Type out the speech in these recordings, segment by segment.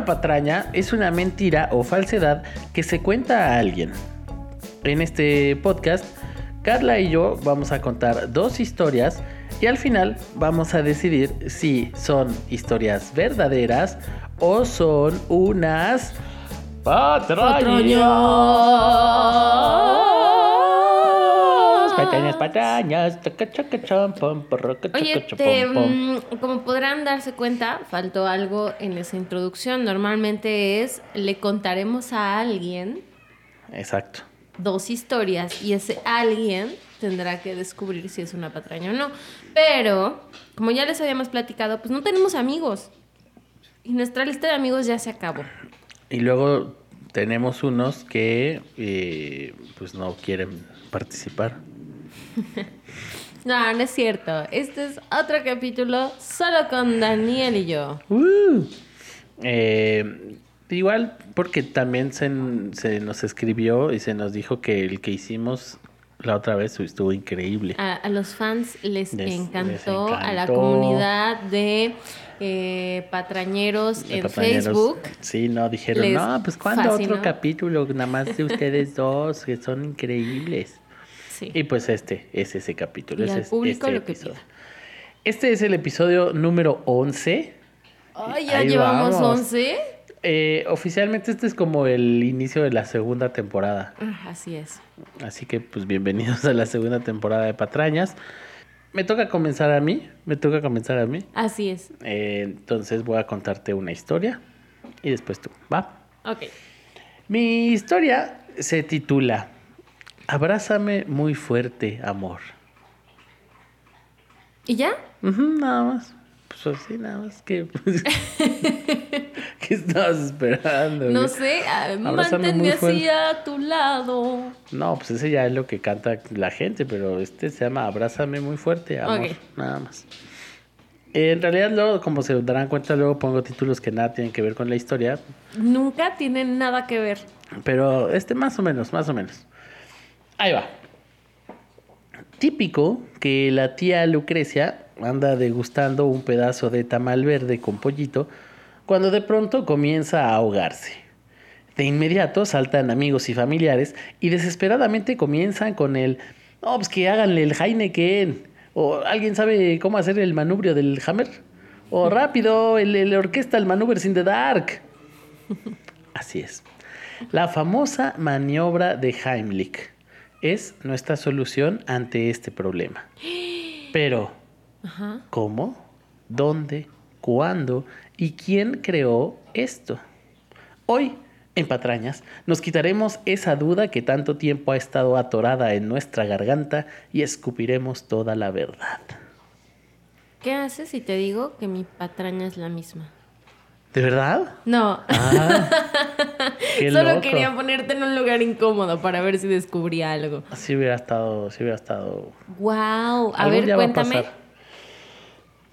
Una patraña es una mentira o falsedad que se cuenta a alguien. En este podcast, Carla y yo vamos a contar dos historias y al final vamos a decidir si son historias verdaderas o son unas patrañas. Patrañas, patrañas. Oye, te, mm, como podrán darse cuenta, faltó algo en esa introducción. Normalmente es, le contaremos a alguien Exacto. dos historias y ese alguien tendrá que descubrir si es una patraña o no. Pero, como ya les habíamos platicado, pues no tenemos amigos. Y nuestra lista de amigos ya se acabó. Y luego tenemos unos que eh, pues no quieren participar. No, no es cierto. Este es otro capítulo solo con Daniel y yo. Uh. Eh, igual porque también se, se nos escribió y se nos dijo que el que hicimos la otra vez estuvo increíble. A, a los fans les, Les- encantó, les a la comunidad de eh, patrañeros De en patrañeros. Facebook. Sí, no, dijeron, no, pues cuando otro capítulo, nada más de ustedes dos, que son increíbles. Sí. Y pues este es ese capítulo. Y ese al es público este lo que pida. Este es el episodio número 11. Ay, ya Ahí llevamos vamos. 11. Eh, oficialmente este es como el inicio de la segunda temporada. Ah, Así es. Así que pues bienvenidos a la segunda temporada de Patrañas. Me toca comenzar a mí, me toca comenzar a mí. Así es. Eh, entonces voy a contarte una historia y después tú, ¿va? Ok. Mi historia se titula Abrázame muy fuerte, amor. ¿Y ya? Ujú, nada más. Pues así, nada más que... ¿Qué estabas esperando? No güey? sé, ah, manténme así a tu lado. No, pues ese ya es lo que canta la gente, pero este se llama Abrázame muy fuerte, amor. Nada más. En realidad, luego, como se darán cuenta, luego pongo títulos que nada tienen que ver con la historia, Nunca tienen nada que ver. pero este más o menos, más o menos. Ahí va. Típico que la tía Lucrecia anda degustando un pedazo de tamal verde con pollito cuando de pronto comienza a ahogarse. De inmediato saltan amigos y familiares y desesperadamente comienzan con el, no, pues que háganle el Heineken, o alguien sabe cómo hacer el manubrio del Hammer, o rápido, el, el orquesta, el Maneuvers in the Dark. Así es. La famosa maniobra de Heimlich es nuestra solución ante este problema. Pero, Ajá. ¿cómo? ¿Dónde? ¿Cuándo? ¿Y quién creó esto? Hoy, en Patrañas, nos quitaremos esa duda que tanto tiempo ha estado atorada en nuestra garganta y escupiremos toda la verdad. ¿Qué haces si te digo que mi patraña es la misma? ¿De verdad? No. Ah, qué Solo loco. quería ponerte en un lugar incómodo para ver si descubrí algo. Sí hubiera estado, sí hubiera estado Wow. A ver, a cuéntame. pasar.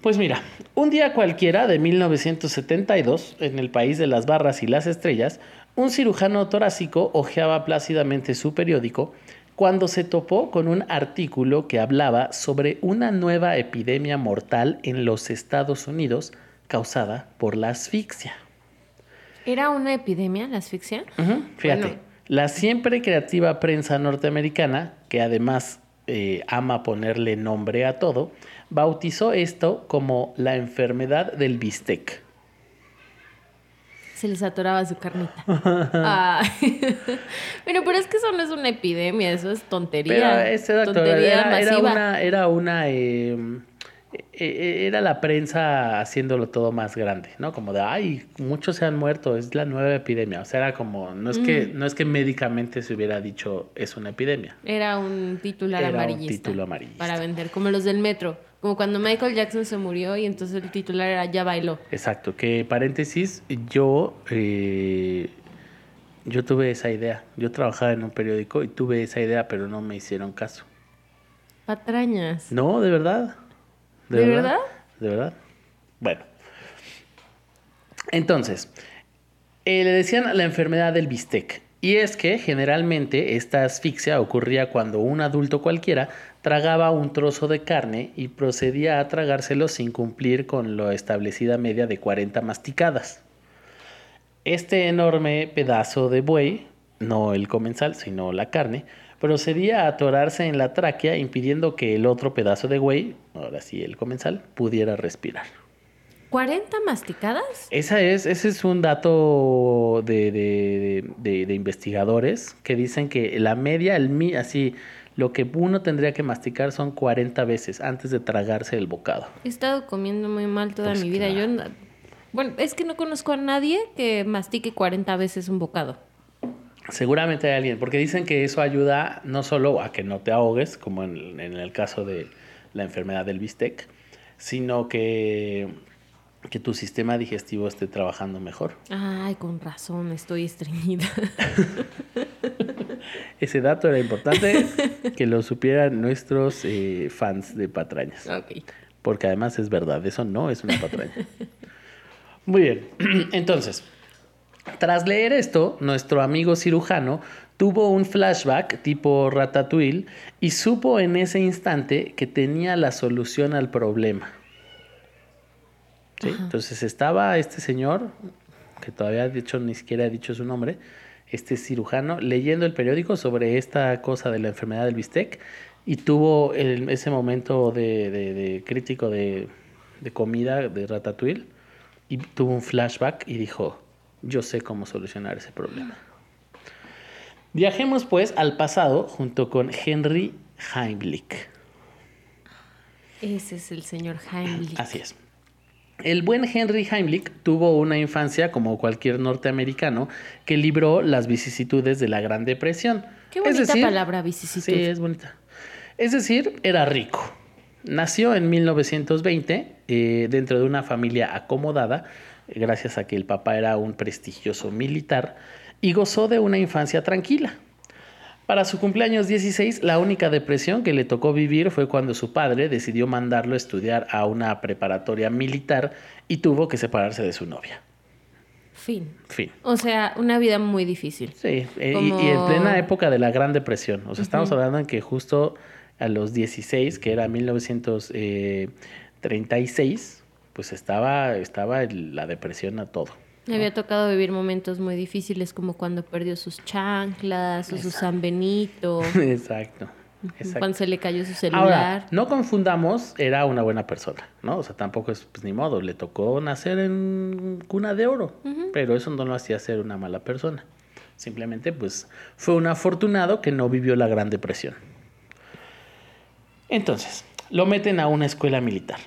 Pues mira, un día cualquiera de 1972, en el país de las barras y las estrellas, un cirujano torácico hojeaba plácidamente su periódico cuando se topó con un artículo que hablaba sobre una nueva epidemia mortal en los Estados Unidos causada por la asfixia. ¿Era una epidemia la asfixia? Fíjate, Bueno. la siempre creativa prensa norteamericana, que además eh, ama ponerle nombre a todo, bautizó esto como la enfermedad del bistec. Se les atoraba su carnita. Ay. Bueno, pero es que eso no es una epidemia, eso es tontería. Pero ese dato tontería era, era una, era una, eh, era la prensa haciéndolo todo más grande, ¿no? Como de, ay, muchos se han muerto, es la nueva epidemia. O sea, era como, no es que, Mm. no es que médicamente se hubiera dicho es una epidemia. Era un titular Era un amarillista. título amarillista. Para vender, como los del metro. Como cuando Michael Jackson se murió y entonces el titular era Ya bailó. Exacto, que paréntesis, yo, eh, yo tuve esa idea. Yo trabajaba en un periódico y tuve esa idea, pero no me hicieron caso. Patrañas. No, de verdad. ¿De verdad? De verdad. Bueno. Entonces, eh, le decían la enfermedad del bistec. Y es que generalmente esta asfixia ocurría cuando un adulto cualquiera tragaba un trozo de carne y procedía a tragárselo sin cumplir con la establecida media de 40 masticadas. Este enorme pedazo de buey, no el comensal, sino la carne, procedía a atorarse en la tráquea impidiendo que el otro pedazo de buey, ahora sí el comensal, pudiera respirar. ¿40 masticadas? Esa es, ese es un dato de, de- de- de investigadores que dicen que la media, el mi, así, lo que uno tendría que masticar son 40 veces antes de tragarse el bocado. He estado comiendo muy mal toda Pues mi vida. claro. Yo, no- bueno, es que no conozco a nadie que mastique 40 veces un bocado. Seguramente hay alguien, porque dicen que eso ayuda no solo a que no te ahogues, como en, en el caso de la enfermedad del bistec, sino que, que tu sistema digestivo esté trabajando mejor. Ay, con razón, estoy estreñida. Ese dato era importante que lo supieran nuestros eh, fans de patrañas. ok. Porque además es verdad, eso no es una patraña. Muy bien, entonces, tras leer esto, nuestro amigo cirujano tuvo un flashback tipo ratatouille y supo en ese instante que tenía la solución al problema. ¿Sí? Entonces estaba este señor, que todavía de hecho ni siquiera he dicho su nombre, este cirujano, leyendo el periódico sobre esta cosa de la enfermedad del bistec y tuvo el- ese momento de, de- de crítico de, de comida de Ratatouille y tuvo un flashback y dijo, yo sé cómo solucionar ese problema. Viajemos pues al pasado junto con Henry Heimlich. Ese es el señor Heimlich. Así es. El buen Henry Heimlich tuvo una infancia como cualquier norteamericano que libró las vicisitudes de la Gran Depresión. Qué Es bonita decir, palabra, vicisitud. Sí, es bonita. Es decir, era rico. Nació en 1920 eh, dentro de una familia acomodada, gracias a que el papá era un prestigioso militar, y gozó de una infancia tranquila. Para su cumpleaños 16, la única depresión que le tocó vivir fue cuando su padre decidió mandarlo a estudiar a una preparatoria militar y tuvo que separarse de su novia. Fin. Fin. O sea, una vida muy difícil. Sí, eh, y- en plena época de la Gran Depresión. O sea, estamos hablando en que justo a los 16, que era 1936, pues estaba, estaba la depresión a todo. Me había tocado vivir momentos muy difíciles como cuando perdió sus chanclas o su San Benito, Exacto. exacto. cuando se le cayó su celular. Ahora, no confundamos, era una buena persona, ¿no? O sea, tampoco es pues, ni modo, le tocó nacer en cuna de oro, pero eso no lo hacía ser una mala persona. Simplemente, pues, fue un afortunado que no vivió la Gran Depresión. Entonces, lo meten a una escuela militar.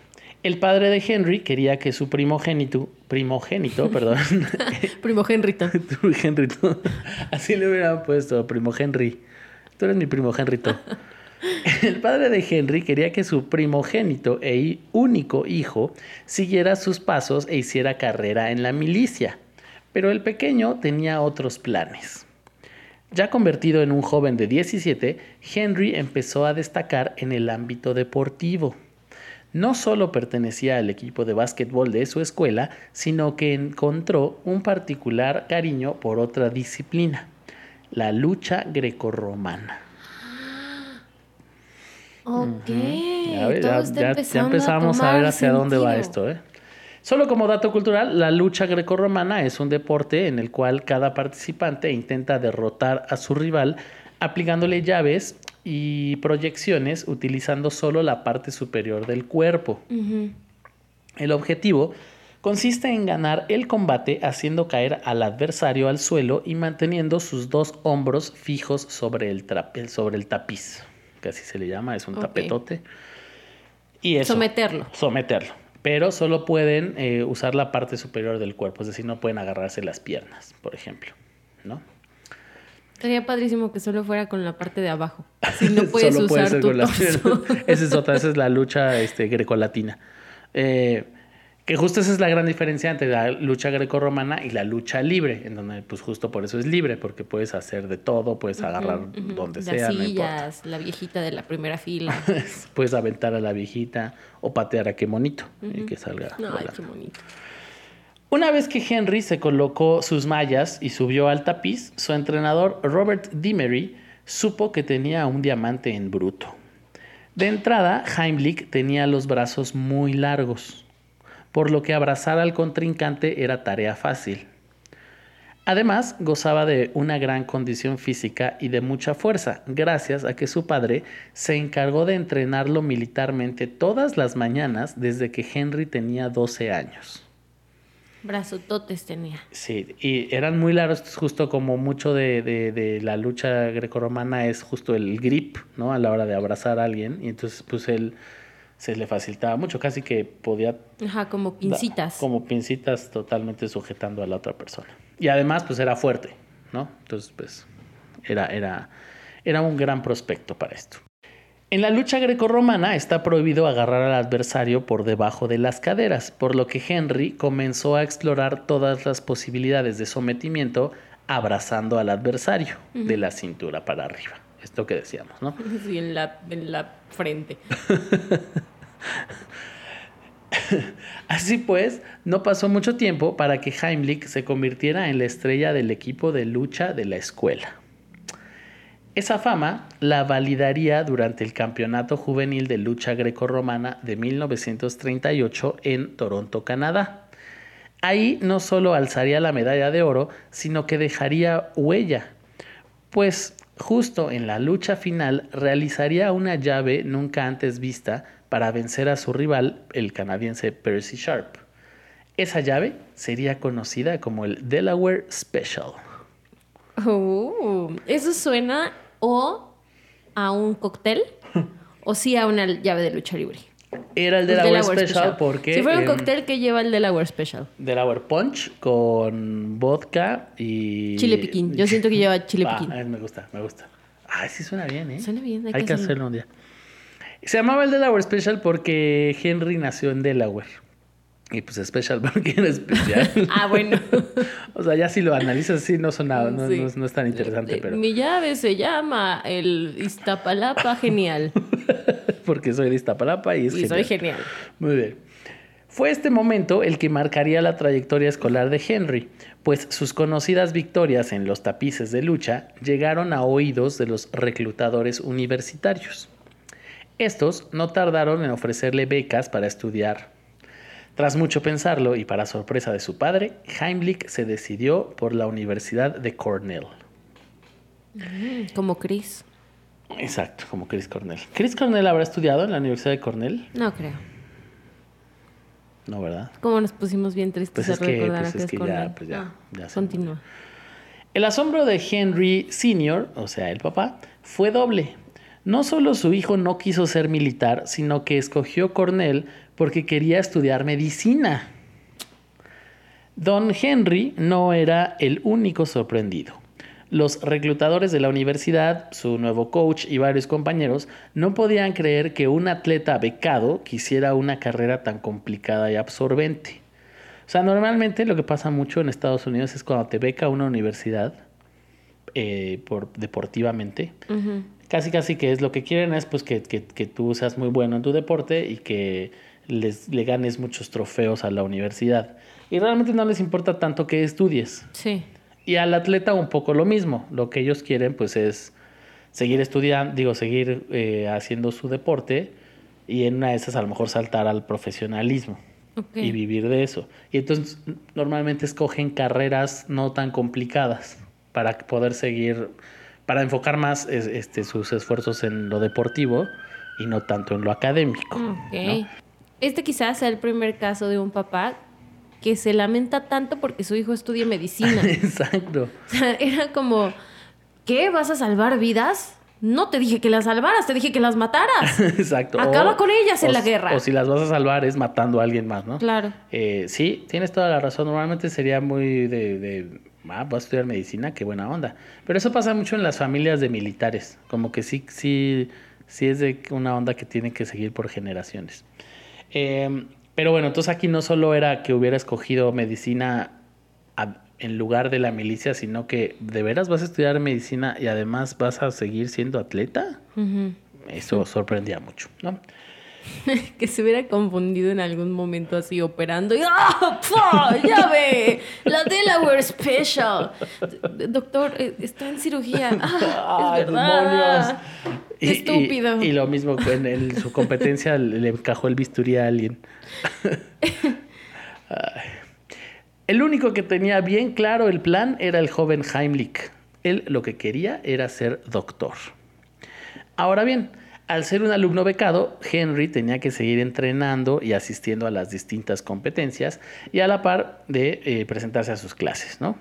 El padre de Henry quería que su primogénito, primogénito, perdón, Primo Henrito. así le hubieran puesto, primo Henry. Tú eres mi primo Henrito. El padre de Henry quería que su primogénito e único hijo siguiera sus pasos e hiciera carrera en la milicia, pero el pequeño tenía otros planes. Ya convertido en un joven de 17, Henry empezó a destacar en el ámbito deportivo. No solo pertenecía al equipo de básquetbol de su escuela, sino que encontró un particular cariño por otra disciplina, la lucha grecorromana. Ok. Ya, empezamos a, ver hacia dónde va esto. ¿eh? Solo como dato cultural, la lucha grecorromana es un deporte en el cual cada participante intenta derrotar a su rival aplicándole llaves y proyecciones utilizando solo la parte superior del cuerpo. El objetivo consiste en ganar el combate haciendo caer al adversario al suelo y manteniendo sus dos hombros fijos sobre el, trape- sobre el tapiz, que así se le llama, es un tapetote. Y eso, Someterlo. someterlo. Pero solo pueden eh, usar la parte superior del cuerpo, es decir, no pueden agarrarse las piernas, por ejemplo. ¿no? Sería padrísimo que solo fuera con la parte de abajo. Si no puedes Solo puede usar ser tu torso. piernas. Esa es otra, esa es la lucha este, grecolatina. Eh, que justo esa es la gran diferencia entre la lucha grecorromana y la lucha libre, en donde pues justo por eso es libre, porque puedes hacer de todo, puedes agarrar Ujú. donde Las sea, no sillas, la viejita de la primera fila. puedes aventar a la viejita o patear a qué monito y que salga. Ay, qué bonito. Una vez que Henry se colocó sus mallas y subió al tapiz, su entrenador Robert Dimery supo que tenía un diamante en bruto. De entrada, Heimlich tenía los brazos muy largos, por lo que abrazar al contrincante era tarea fácil. Además, gozaba de una gran condición física y de mucha fuerza, gracias a que su padre se encargó de entrenarlo militarmente todas las mañanas desde que Henry tenía 12 años. Brazototes tenía. Sí, y eran muy largos, justo como mucho de, de, de la lucha grecorromana es justo el grip, ¿no? A la hora de abrazar a alguien, y entonces pues él se le facilitaba mucho, casi que podía... Ajá, como pincitas. Como pincitas totalmente sujetando a la otra persona. Y además, pues era fuerte, ¿no? Entonces, pues era, era, era un gran prospecto para esto. En la lucha grecorromana está prohibido agarrar al adversario por debajo de las caderas, por lo que Henry comenzó a explorar todas las posibilidades de sometimiento abrazando al adversario de la cintura para arriba. Esto que decíamos, ¿no? Sí, en la, en la frente. Así pues, no pasó mucho tiempo para que Heimlich se convirtiera en la estrella del equipo de lucha de la escuela. Esa fama la validaría durante el Campeonato Juvenil de Lucha Grecorromana de 1938 en Toronto, Canadá. Ahí no solo alzaría la medalla de oro, sino que dejaría huella, pues justo en la lucha final realizaría una llave nunca antes vista para vencer a su rival, el canadiense Percy Sharp. Esa llave sería conocida como el Delaware Special. Uh, eso suena o a un cóctel o sí a una llave de lucha libre. Era el Delaware, Special, porque... Si fuera un em, cóctel que lleva el Delaware Special. Delaware Punch con vodka y... Chile piquín. Yo siento que lleva chile Ah, piquín. me gusta, me gusta. Ay, sí suena bien, ¿eh? Suena bien, hay Hay, que hacerlo un día. Se llamaba el Delaware Special porque Henry nació en Delaware. Y pues Special porque era especial. Ah, bueno. o sea, ya si lo analizas así no suena, no, Sí. no no es tan interesante, pero... Mi llave se llama el Iztapalapa Genial. porque soy de Iztapalapa y es y soy genial. Muy bien. Fue este momento el que marcaría la trayectoria escolar de Henry, pues sus conocidas victorias en los tapices de lucha llegaron a oídos de los reclutadores universitarios. Estos no tardaron en ofrecerle becas para estudiar. Tras mucho pensarlo y para sorpresa de su padre, Heimlich se decidió por la Universidad de Cornell. Como Chris. Exacto, como Chris Cornell. ¿Chris Cornell habrá estudiado en la Universidad de Cornell? No creo. No, ¿verdad? Como nos pusimos bien tristes Pues es que- recordar pues a es que ya, pues ya, Ah, ya Continúa. El asombro de Henry Sr., o sea, el papá, fue doble. No solo su hijo no quiso ser militar, sino que escogió Cornell porque quería estudiar medicina. Don Henry no era el único sorprendido. Los reclutadores de la universidad, su nuevo coach y varios compañeros no podían creer que un atleta becado quisiera una carrera tan complicada y absorbente. O sea, normalmente lo que pasa mucho en Estados Unidos es cuando te beca una universidad eh, por, deportivamente, casi casi que es lo que quieren es pues que, que- que tú seas muy bueno en tu deporte y que les, le ganes muchos trofeos a la universidad. Y realmente no les importa tanto que estudies. Sí. Y al atleta un poco lo mismo. Lo que ellos quieren pues es seguir estudiando, digo, seguir eh, haciendo su deporte y en una de esas a lo mejor saltar al profesionalismo y vivir de eso. Y entonces normalmente escogen carreras no tan complicadas para poder seguir, para enfocar más es- este, sus esfuerzos en lo deportivo y no tanto en lo académico. Ok. ¿no? Este quizás sea el primer caso de un papá que se lamenta tanto porque su hijo estudie medicina. Exacto. O sea, era como, ¿qué? ¿Vas a salvar vidas? No te dije que las salvaras, te dije que las mataras. Exacto. Acaba con ellas en o la guerra. O si las vas a salvar es matando a alguien más, ¿no? Claro. Eh, sí, tienes toda la razón. Normalmente sería muy de, de ah, voy a estudiar medicina, qué buena onda. Pero eso pasa mucho en las familias de militares. Como que sí, sí, sí es de una onda que tiene que seguir por generaciones. Eh, pero bueno, entonces aquí no solo era que hubiera escogido medicina a- en lugar de la milicia, sino que de veras vas a estudiar medicina y además vas a seguir siendo atleta. Eso sorprendía mucho, ¿no? Que se hubiera confundido en algún momento así operando y ¡Ah! ¡Pua! ¡Ya ve! La Delaware Special. Doctor, eh, está en cirugía. ¡Ah! ¡Ay, es verdad. demonios! Y- estúpido. Y, lo mismo en el- su competencia le encajó el bisturí a alguien. El único que tenía bien claro el plan era el joven Heimlich. Él lo que quería era ser doctor. Ahora bien, al ser un alumno becado, Henry tenía que seguir entrenando y asistiendo a las distintas competencias y a la par de eh, presentarse a sus clases, ¿no?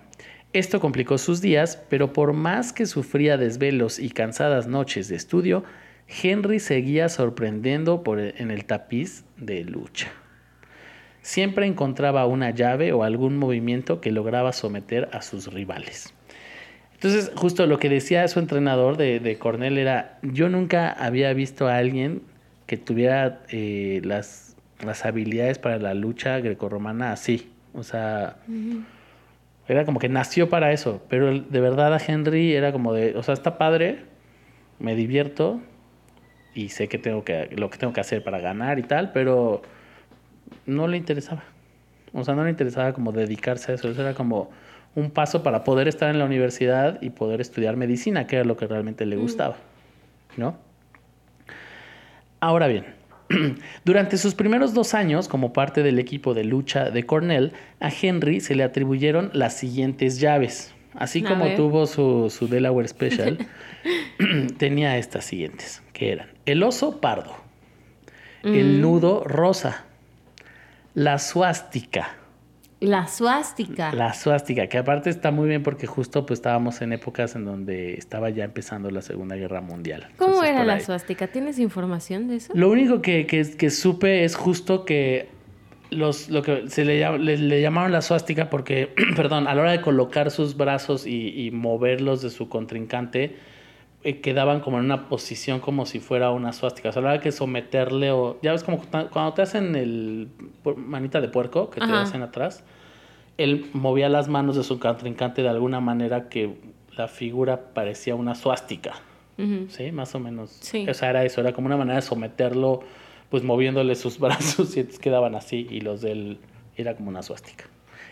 Esto complicó sus días, pero por más que sufría desvelos y cansadas noches de estudio, Henry seguía sorprendiendo por e, en el tapiz de lucha. Siempre encontraba una llave o algún movimiento que lograba someter a sus rivales. Entonces, justo lo que decía su entrenador de, de Cornell era, yo nunca había visto a alguien que tuviera eh, las, las habilidades para la lucha grecorromana así. O sea, era como que nació para eso. Pero de verdad a Henry era como de, o sea, está padre, me divierto y sé que tengo que, lo que tengo que hacer para ganar y tal, pero no le interesaba. O sea, no le interesaba como dedicarse a eso. Eso era como un paso para poder estar en la universidad y poder estudiar medicina, que era lo que realmente le gustaba. ¿No? Ahora bien, durante sus primeros dos años como parte del equipo de lucha de Cornell, a Henry se le atribuyeron las siguientes llaves. Así A como ver. tuvo su, su Delaware Special, tenía estas siguientes, que eran el oso pardo, el Mm. nudo rosa, la suástica, La suástica. la suástica, que aparte está muy bien porque justo pues estábamos en épocas en donde estaba ya empezando la Segunda Guerra Mundial. ¿Cómo Entonces, era la suástica? ¿Tienes información de eso? Lo único que, que- que supe es justo que los, lo que se le, le, le llamaron la suástica porque, perdón, a la hora de colocar sus brazos y, y moverlos de su contrincante, eh, quedaban como en una posición como si fuera una suástica. O sea, a la hora de someterle o... Ya ves como cu- cuando te hacen el manita de puerco que te hacen atrás, él movía las manos de su contrincante de alguna manera que la figura parecía una suástica. Sí, más o menos. Sí. O sea, era eso, era como una manera de someterlo, pues moviéndole sus brazos y quedaban así y los de él era como una suástica.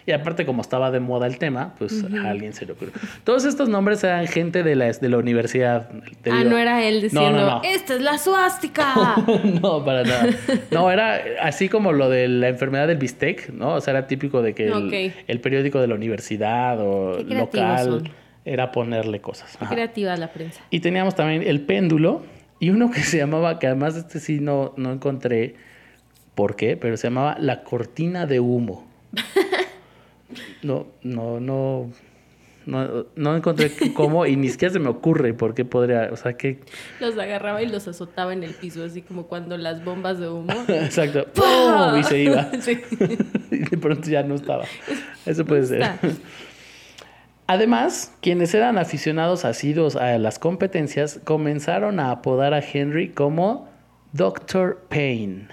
Y aparte, como estaba de moda el tema, pues a alguien se le ocurrió. Todos estos nombres eran gente de la, de la universidad. te Ah, digo. no era él No, diciendo, no, no. esta es la suástica. no, para nada. No, era así como lo de la enfermedad del bistec, ¿no? O sea, era típico de que el, periódico de la universidad o local son. era ponerle cosas. Qué creativa la prensa. Y teníamos también el péndulo y uno que se llamaba, que además este sí no, no encontré por qué, pero se llamaba la cortina de humo. No, no, no, no, no encontré cómo y ni siquiera se me ocurre por qué podría, o sea, que, Los agarraba y los azotaba en el piso, así como cuando las bombas de humo. exacto, ¡pum! y se iba. Sí. y de pronto ya no estaba. Eso puede ser. Está. Además, quienes eran aficionados asiduos a las competencias comenzaron a apodar a Henry como Doctor Payne.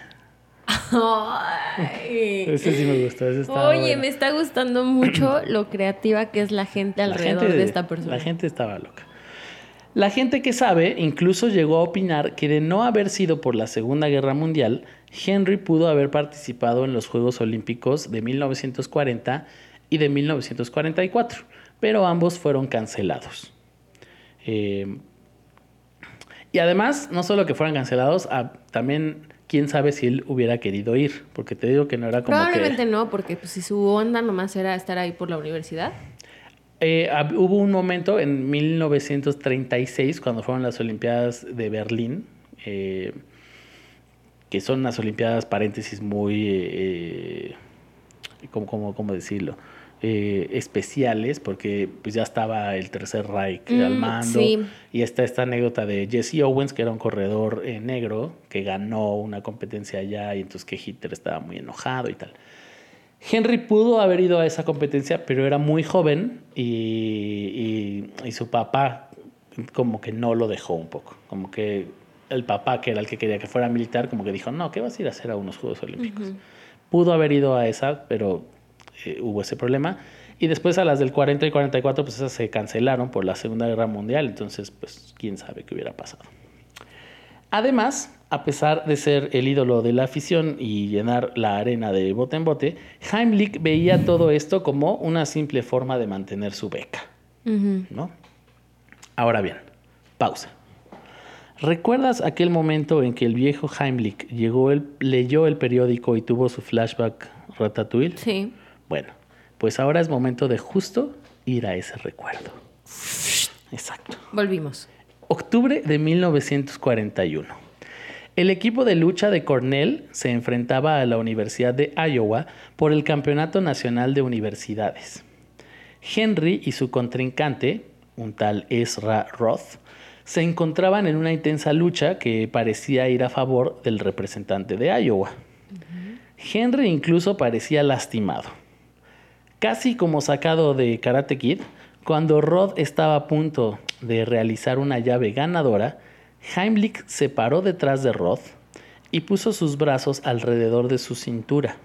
Ay. Ese sí me gustó. Ese estaba Oye, bueno. me está gustando mucho lo creativa que es la gente La alrededor gente- de esta persona. La gente estaba loca. La gente que sabe incluso llegó a opinar que de no haber sido por la Segunda Guerra Mundial, Henry pudo haber participado en los Juegos Olímpicos de 1940 y de 1944, pero ambos fueron cancelados. Eh, y además, no solo que fueran cancelados, también quién sabe si él hubiera querido ir, porque te digo que no era como Probablemente que... no, porque pues, si su onda nomás era estar ahí por la universidad. Eh, hubo un momento en 1936, cuando fueron las Olimpiadas de Berlín, eh, que son unas Olimpiadas, paréntesis, muy, eh, ¿cómo, cómo, cómo decirlo? Eh, especiales, porque pues ya estaba el Tercer Reich al Mm, mando. sí. Y está esta anécdota de Jesse Owens, que era un corredor eh, negro, que ganó una competencia allá y entonces que Hitler estaba muy enojado y tal. Henry pudo haber ido a esa competencia, pero era muy joven y, y- y su papá como que no lo dejó un poco. Como que el papá, que era el que quería que fuera militar, como que dijo, no, ¿qué vas a ir a hacer a unos Juegos Olímpicos? Pudo haber ido a esa, pero eh, hubo ese problema. Y después a las del 40 y 44, pues esas se cancelaron por la Segunda Guerra Mundial. Entonces, pues, quién sabe qué hubiera pasado. Además, a pesar de ser el ídolo de la afición y llenar la arena de bote en bote, Heimlich veía todo esto como una simple forma de mantener su beca. ¿no? Ahora bien, pausa. ¿Recuerdas aquel momento en que el viejo Heimlich llegó el- leyó el periódico y tuvo su flashback Ratatouille? Sí. Bueno, Pues ahora es momento de justo ir a ese recuerdo. Exacto. Volvimos. Octubre de 1941. El equipo de lucha de Cornell se enfrentaba a la Universidad de Iowa por el Campeonato Nacional de Universidades. Henry y su contrincante, un tal Ezra Roth, se encontraban en una intensa lucha que parecía ir a favor del representante de Iowa. Henry incluso parecía lastimado. Casi como sacado de Karate Kid, cuando Roth estaba a punto de realizar una llave ganadora, Heimlich se paró detrás de Roth y puso sus brazos alrededor de su cintura.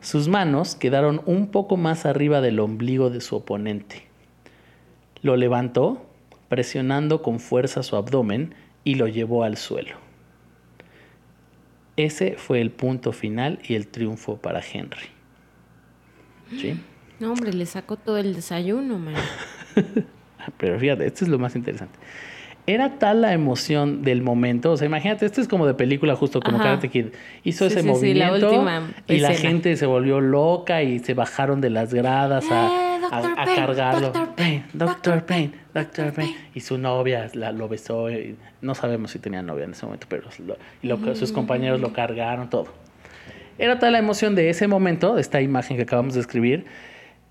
Sus manos quedaron un poco más arriba del ombligo de su oponente. Lo levantó, presionando con fuerza su abdomen, y lo llevó al suelo. Ese fue el punto final y el triunfo para Henry. ¿Sí? No, hombre, le sacó todo el desayuno, man. Pero fíjate, esto es lo más interesante. Era tal la emoción del momento, o sea, imagínate, esto es como de película, justo como Ajá. Karate Kid. Hizo Sí, ese sí, sí, la movimiento y la gente se volvió loca y se bajaron de las gradas a, Eh, a- Dr. a Payne, cargarlo. Dr. Payne, Doctor. Payne, Doctor. Payne. Y su novia la- lo besó. y no sabemos si tenía novia en ese momento, pero lo- y lo- sus compañeros lo cargaron, todo. Era tal la emoción de ese momento, de esta imagen que acabamos de escribir,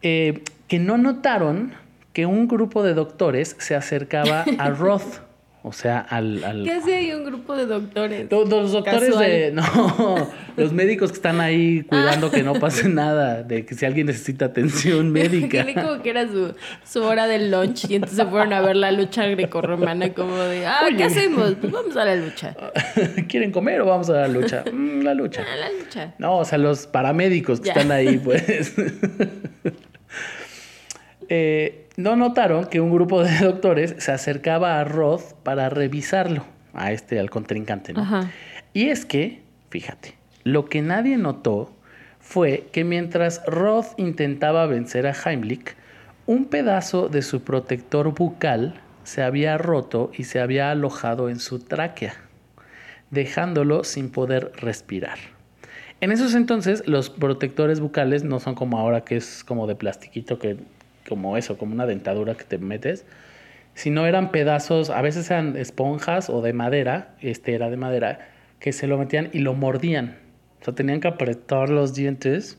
eh, que no notaron que un grupo de doctores se acercaba a Roth, o sea, al... al- ¿Qué hace ahí un grupo de doctores? Los, los doctores Casual. de... No, los médicos que están ahí cuidando que no pase nada, de que si alguien necesita atención médica. Tiene como que era su, su hora del lunch y entonces se fueron a ver la lucha grecorromana como de, ah, Oye. ¿qué hacemos? Pues vamos a la lucha. ¿Quieren comer o vamos a la lucha? Mm, la lucha. A la lucha. No, o sea, los paramédicos que Ya. están ahí, pues. Eh, no notaron que un grupo de doctores se acercaba a Roth para revisarlo, a este, al contrincante, ¿no? Ajá. Y es que, fíjate, lo que nadie notó fue que mientras Roth intentaba vencer a Heimlich, un pedazo de su protector bucal se había roto y se había alojado en su tráquea, dejándolo sin poder respirar. En esos entonces, los protectores bucales no son como ahora que es como de plastiquito, que, como eso, como una dentadura que te metes, sino eran pedazos, a veces eran esponjas o de madera, este era de madera, que se lo metían y lo mordían. O sea, tenían que apretar los dientes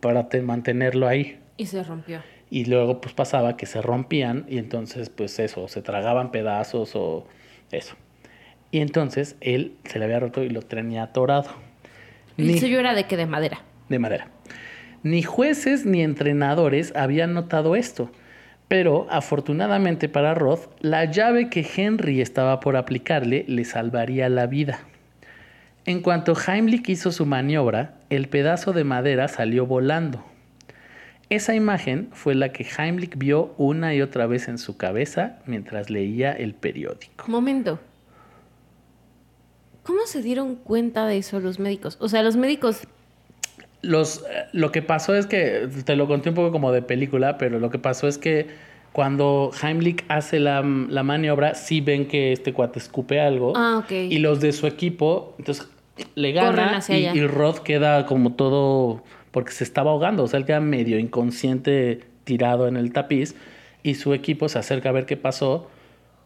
para te- mantenerlo ahí. Y se rompió. Y luego pues pasaba que se rompían y entonces pues eso, se tragaban pedazos o eso. Y entonces él se le había roto y lo tenía atorado. El Ni- suyo era de que de madera. de madera. Ni jueces ni entrenadores habían notado esto, pero afortunadamente para Roth, la llave que Henry estaba por aplicarle le salvaría la vida. En cuanto Heimlich hizo su maniobra, el pedazo de madera salió volando. Esa imagen fue la que Heimlich vio una y otra vez en su cabeza mientras leía el periódico. Momento. ¿Cómo se dieron cuenta de eso los médicos? O sea, los médicos. Los, eh, lo que pasó es que, te lo conté un poco como de película, pero lo que pasó es que cuando Heimlich hace la, la maniobra, sí ven que este cuate escupe algo. Ah, ok. Y los de su equipo, entonces le gana y, y Roth queda como todo, porque se estaba ahogando, o sea, él queda medio inconsciente tirado en el tapiz y su equipo se acerca a ver qué pasó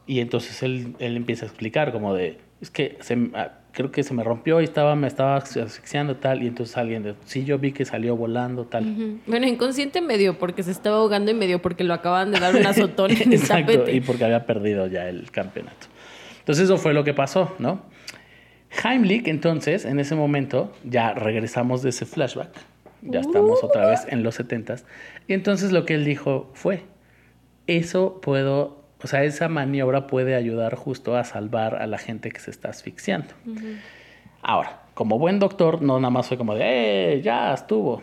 y entonces él, él empieza a explicar como de, es que se, creo que se me rompió y estaba, me estaba asfixiando tal y entonces alguien de, sí, yo vi que salió volando tal. Bueno, inconsciente medio porque se estaba ahogando y medio porque lo acaban de dar un azotón en el Exacto, tapete. y porque había perdido ya el campeonato. Entonces eso fue lo que pasó, ¿no? Heimlich, entonces, en ese momento, ya regresamos de ese flashback, ya estamos otra vez en los 70s, y entonces lo que él dijo fue, eso puedo, o sea, esa maniobra puede ayudar justo a salvar a la gente que se está asfixiando. Ahora, como buen doctor, no nada más fue como de, ¡eh, ya estuvo!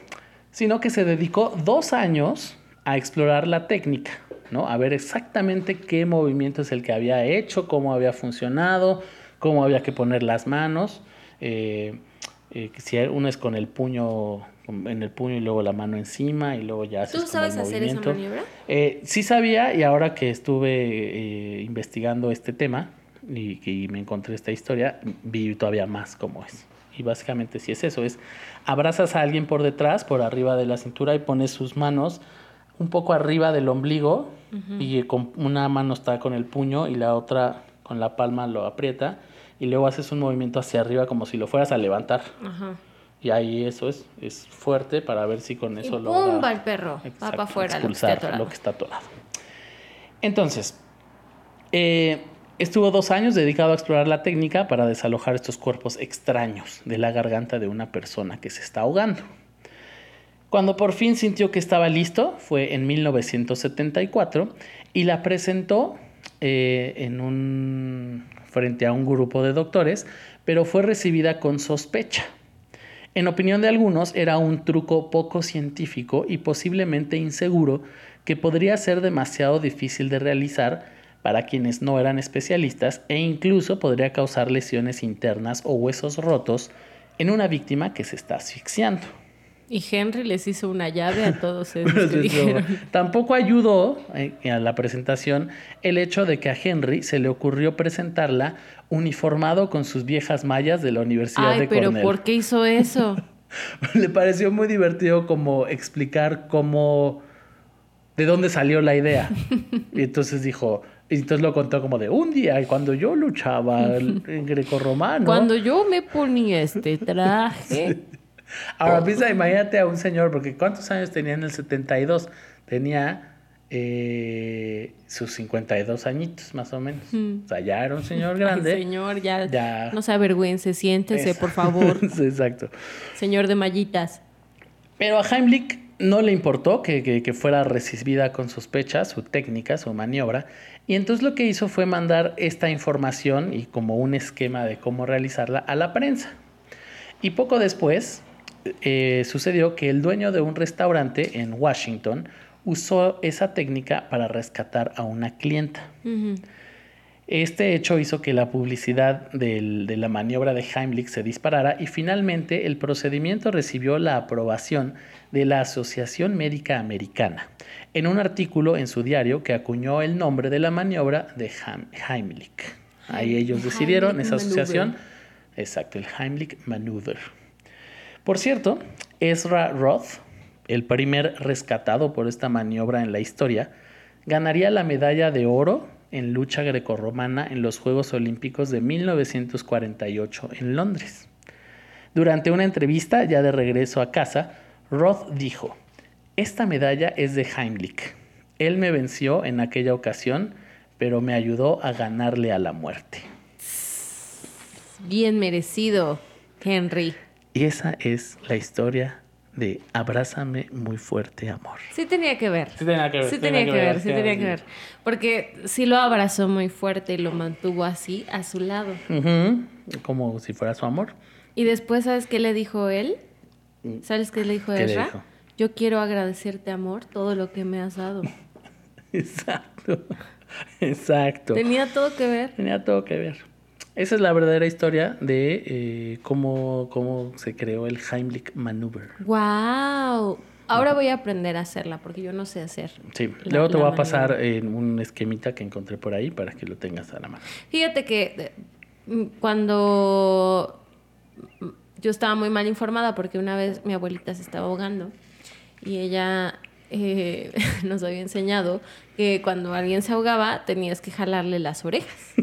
Sino que se dedicó dos años a explorar la técnica, ¿no? A ver exactamente qué movimiento es el que había hecho, cómo había funcionado, cómo había que poner las manos. eh, eh, si uno es con el puño en el puño y luego la mano encima y luego ya haces ¿Tú como sabes el hacer esa movimiento. maniobra? Eh, sí sabía y ahora que estuve eh, investigando este tema y que me encontré esta historia, vi todavía más cómo es. y básicamente sí es eso, es abrazas a alguien por detrás, por arriba de la cintura y pones sus manos un poco arriba del ombligo y con una mano está con el puño y la otra con la palma lo aprieta y luego haces un movimiento hacia arriba como si lo fueras a levantar. Ajá. Y ahí eso es, es fuerte para ver si con eso y lo ¡pum! va el perro. Va para afuera expulsar lo que está atorado. Entonces, eh, estuvo dos años dedicado a explorar la técnica para desalojar estos cuerpos extraños de la garganta de una persona que se está ahogando. Cuando por fin sintió que estaba listo, fue en 1974 y la presentó eh, en un, frente a un grupo de doctores, pero fue recibida con sospecha. En opinión de algunos, era un truco poco científico y posiblemente inseguro que podría ser demasiado difícil de realizar para quienes no eran especialistas e incluso podría causar lesiones internas o huesos rotos en una víctima que se está asfixiando. Y Henry les hizo una llave a todos esos Pero que dijeron. Tampoco ayudó eh, a la presentación el hecho de que a Henry se le ocurrió presentarla uniformado con sus viejas mallas de la Universidad Ay, de pero Cornell. ¿por qué hizo eso? Le pareció muy divertido como explicar cómo de dónde salió la idea. Y entonces dijo, y entonces lo contó como de un día cuando yo luchaba en grecorromano. Cuando yo me ponía este traje. Ahora piensa, imagínate a un señor, porque ¿cuántos años tenía en el 72? Tenía eh, sus 52 añitos, más o menos. Mm. O sea, ya era un señor Ay, grande. señor, ya, Ya. no se avergüence, siéntese, por favor. Sí, Exacto. Señor de mallitas. Pero a Heimlich no le importó que, que- que fuera recibida con sospecha su técnica, su maniobra, y entonces lo que hizo fue mandar esta información y como un esquema de cómo realizarla a la prensa. Y poco después eh, sucedió que el dueño de un restaurante en Washington usó esa técnica para rescatar a una clienta. Este hecho hizo que la publicidad del- de la maniobra de Heimlich se disparara y finalmente el procedimiento recibió la aprobación de la Asociación Médica Americana en un artículo en su diario que acuñó el nombre de la maniobra de Heim- Heimlich. Ahí ellos decidieron, Heimlich esa asociación, Maneuver. exacto, el Heimlich Maneuver. Por cierto, Ezra Roth, el primer rescatado por esta maniobra en la historia, ganaría la medalla de oro en lucha grecorromana en los Juegos Olímpicos de 1948 en Londres. Durante una entrevista, ya de regreso a casa, Roth dijo, esta medalla es de Heimlich. Él me venció en aquella ocasión, pero me ayudó a ganarle a la muerte. Bien merecido, Henry. Y esa es la historia de Abrázame muy fuerte, amor. Sí tenía que ver. Sí tenía que ver, Sí tenía tenía que que ver, ver, sí tenía que ver. Porque sí lo abrazó muy fuerte y lo mantuvo así a su lado. Ujú, Como si fuera su amor. Y después, ¿sabes qué le dijo él? ¿Sabes qué le dijo. ¿Qué le Ezra? dijo? Yo quiero agradecerte, amor, todo lo que me has dado. Exacto. Exacto. Tenía todo que ver. Tenía todo que ver. Esa es la verdadera historia de eh, cómo, cómo se creó el Heimlich Maneuver. ¡Wow! Ahora voy a aprender a hacerla porque yo no sé hacer. Sí, la- luego te voy a pasar en un esquemita que encontré por ahí para que lo tengas a la mano. Fíjate que eh, cuando yo estaba muy mal informada porque una vez mi abuelita se estaba ahogando y ella eh, nos había enseñado que cuando alguien se ahogaba tenías que jalarle las orejas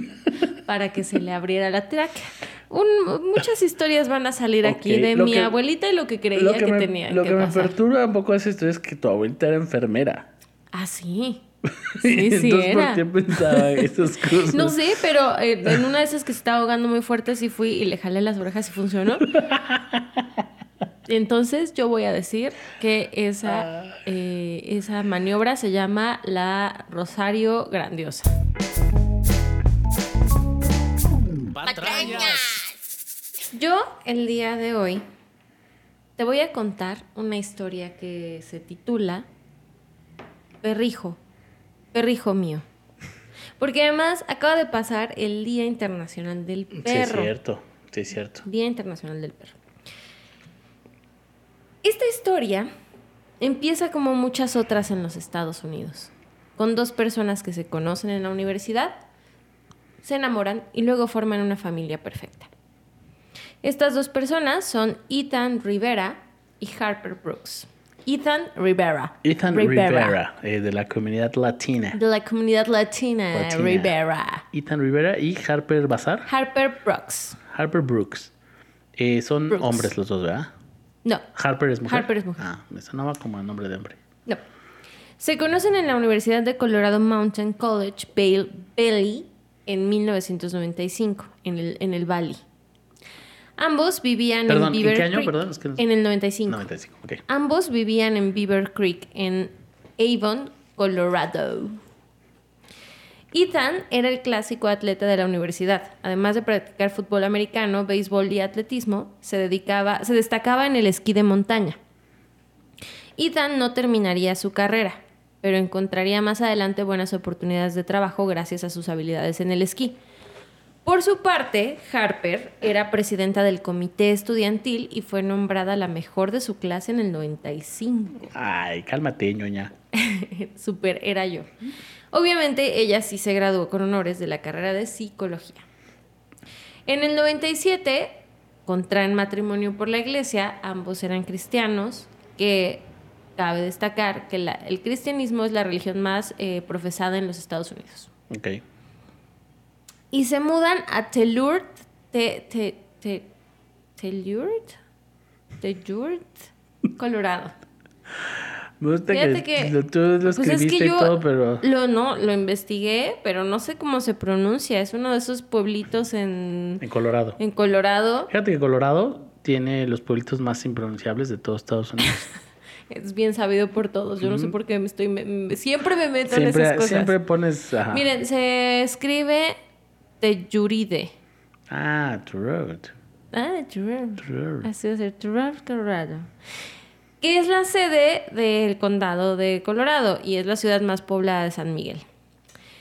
para que se le abriera la tráquea. Un- muchas historias van a salir aquí de mi que- abuelita y lo que creía lo que, me, tenía lo que, que me pasar. perturba un poco de esa historia es que tu abuelita era enfermera. Ah, sí. Sí, sí Entonces, era. ¿por qué pensaba esas cosas? No sé, pero eh, en una de esas que se estaba ahogando muy fuerte, sí fui y le jalé las orejas y funcionó. Entonces yo voy a decir que esa, eh, esa maniobra se llama la Rosario Grandiosa. Yo el día de hoy te voy a contar una historia que se titula Perrijo, Perrijo mío. Porque además acaba de pasar el Día Internacional del Sí, es Perro. cierto. Sí, es cierto. Día Internacional del Perro. Esta historia empieza como muchas otras en los Estados Unidos, con dos personas que se conocen en la universidad, se enamoran y luego forman una familia perfecta. Estas dos personas son Ethan Rivera y Harper Brooks. Ethan Rivera. Ethan Rivera, eh, de la comunidad latina. De la comunidad latina, Latina. Rivera. Ethan Rivera y Harper Bazar. Harper Brooks. Harper Brooks. Eh, son Brooks. hombres los dos, ¿verdad? No, Harper es mujer. Harper es mujer. Ah, me sonaba como el nombre de hombre. no. Se conocen en la Universidad de Colorado Mountain College, Vail Valley, en 1995, en el, en el Valley. Ambos vivían Perdón, en ¿en Beaver qué año? Creek. Perdón, es que no- En el 95. 95, ok. Ambos vivían en Beaver Creek, en Avon, Colorado. Ethan era el clásico atleta de la universidad. Además de practicar fútbol americano, béisbol y atletismo, se, dedicaba, se destacaba en el esquí de montaña. Ethan no terminaría su carrera, pero encontraría más adelante buenas oportunidades de trabajo gracias a sus habilidades en el esquí. Por su parte, Harper era presidenta del comité estudiantil y fue nombrada la mejor de su clase en el 95. Ay, cálmate, ñoña. Super era yo. Obviamente ella sí se graduó con honores de la carrera de psicología. En el 97 contraen matrimonio por la iglesia, ambos eran cristianos, que cabe destacar que la- el cristianismo es la religión más eh, profesada en los Estados Unidos. Ok. Y se mudan a Tellurth, te, te, te, Colorado. Me gusta Fíjate que, que, lo- tú lo pues escribiste es que yo y todo, pero... lo no lo investigué, pero no sé cómo se pronuncia. Es uno de esos pueblitos en, En Colorado. en Colorado. Fíjate que Colorado tiene los pueblitos más impronunciables de todos Estados Unidos. Es bien sabido por todos. Yo no sé por qué me estoy me- siempre me meto en esas cosas. siempre pones... ajá. Miren, se escribe Telluride. Ah, Toronto. Ah. Toronto. Así va a ser, Telluride, Colorado. Que es la sede del condado de Colorado y es la ciudad más poblada de San Miguel.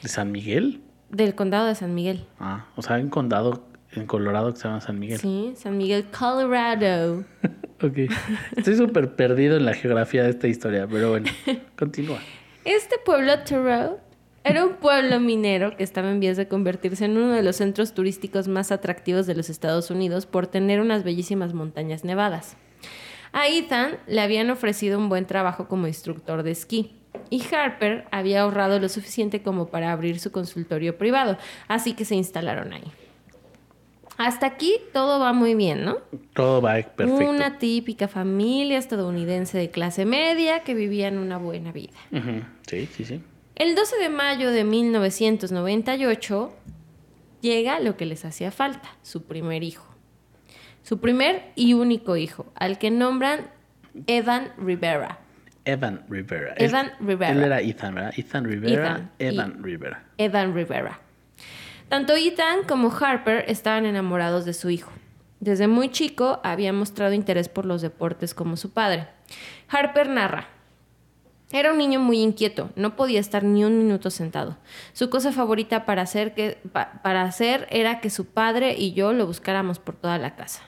¿De San Miguel? Del condado de San Miguel. Ah, o sea, hay un condado en Colorado que se llama San Miguel. Sí, San Miguel, Colorado. Ok. Estoy súper perdido en la geografía de esta historia, pero bueno, continúa. Este pueblo, Thoreau, era un pueblo minero que estaba en vías de convertirse en uno de los centros turísticos más atractivos de los Estados Unidos por tener unas bellísimas montañas nevadas. A Ethan le habían ofrecido un buen trabajo como instructor de esquí y Harper había ahorrado lo suficiente como para abrir su consultorio privado, así que se instalaron ahí. Hasta aquí todo va muy bien, ¿no? Todo va perfecto. Una típica familia estadounidense de clase media que vivían una buena vida. Sí, sí, sí. El 12 de mayo de 1998 llega lo que les hacía falta, su primer hijo. Su primer y único hijo, al que nombran Evan Rivera. Evan Rivera. Evan Rivera. Él era Ethan, ¿verdad? Ethan Rivera. Ethan. Evan Rivera. Evan Rivera. Tanto Ethan como Harper estaban enamorados de su hijo. Desde muy chico había mostrado interés por los deportes como su padre. Harper narra. Era un niño muy inquieto, no podía estar ni un minuto sentado. Su cosa favorita para hacer, para hacer era que su padre y yo lo buscáramos por toda la casa.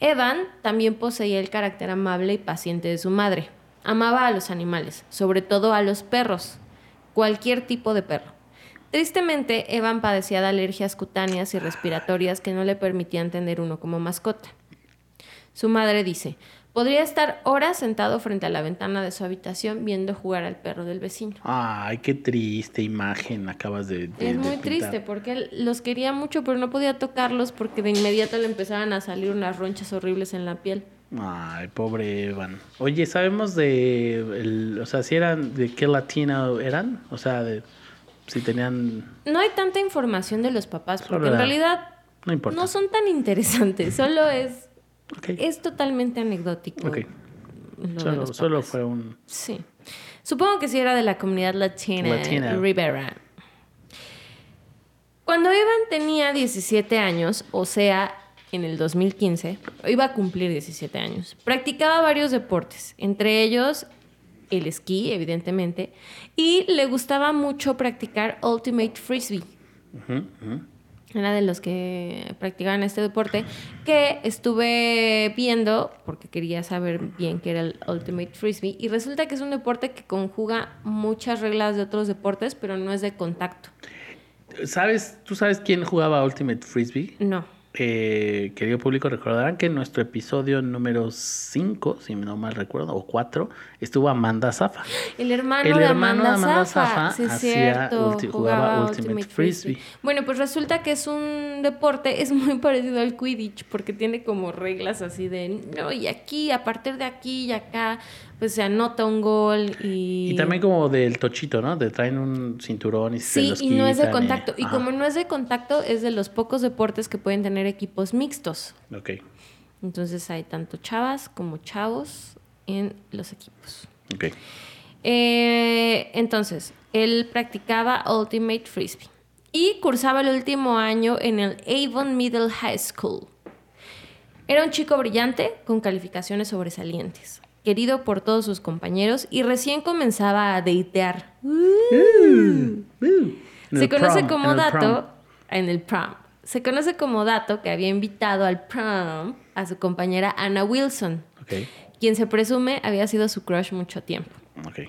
Evan también poseía el carácter amable y paciente de su madre. Amaba a los animales, sobre todo a los perros, cualquier tipo de perro. Tristemente, Evan padecía de alergias cutáneas y respiratorias que no le permitían tener uno como mascota. Su madre dice, podría estar horas sentado frente a la ventana de su habitación viendo jugar al perro del vecino. Ay, qué triste imagen acabas de. de- Es muy triste porque él los quería mucho, pero no podía tocarlos porque de inmediato le empezaban a salir unas ronchas horribles en la piel. Ay, pobre Evan. Oye, ¿sabemos de. el- o sea, si eran. de qué latino eran? O sea, de. Si tenían. No hay tanta información de los papás porque en realidad No importa. no son tan interesantes, solo es es totalmente anecdótico. Solo, solo fue un. Sí. Supongo que sí era de la comunidad latina, Latina. Rivera. Cuando Evan tenía 17 años, o sea, en el 2015, iba a cumplir 17 años, practicaba varios deportes, entre ellos el esquí, evidentemente, y le gustaba mucho practicar Ultimate Frisbee. Ujú. Era de los que practicaban este deporte, que estuve viendo porque quería saber bien qué era el Ultimate Frisbee. Y resulta que es un deporte que conjuga muchas reglas de otros deportes, pero no es de contacto. ¿Sabes? ¿Tú sabes quién jugaba Ultimate Frisbee? No. Eh, querido público, recordarán que en nuestro episodio número 5, si no mal recuerdo, o 4, estuvo Amanda Zafa. El hermano, El de hermano Amanda, de Amanda Zafa, sí ulti- jugaba, jugaba Ultimate, Ultimate Frisbee. Frisbee. Bueno, pues resulta que es un deporte, es muy parecido al Quidditch, porque tiene como reglas así de, no, y aquí, a partir de aquí y acá, pues se anota un gol y... Y también como del tochito, ¿no? Te traen un cinturón y se Sí, los y no es de contacto. Y como no es de contacto, es de los pocos deportes que pueden tener equipos mixtos. Ok, Entonces hay tanto chavas como chavos en los equipos. ok. Eh, entonces, él practicaba Ultimate Frisbee y cursaba el último año en el Avon Middle High School. Era un chico brillante con calificaciones sobresalientes, querido por todos sus compañeros y recién comenzaba a deitear. En Se el conoce prom, como en el dato prom. en el prom. Se conoce como dato que había invitado al prom a su compañera Anna Wilson, quien se presume había sido su crush mucho tiempo. ok.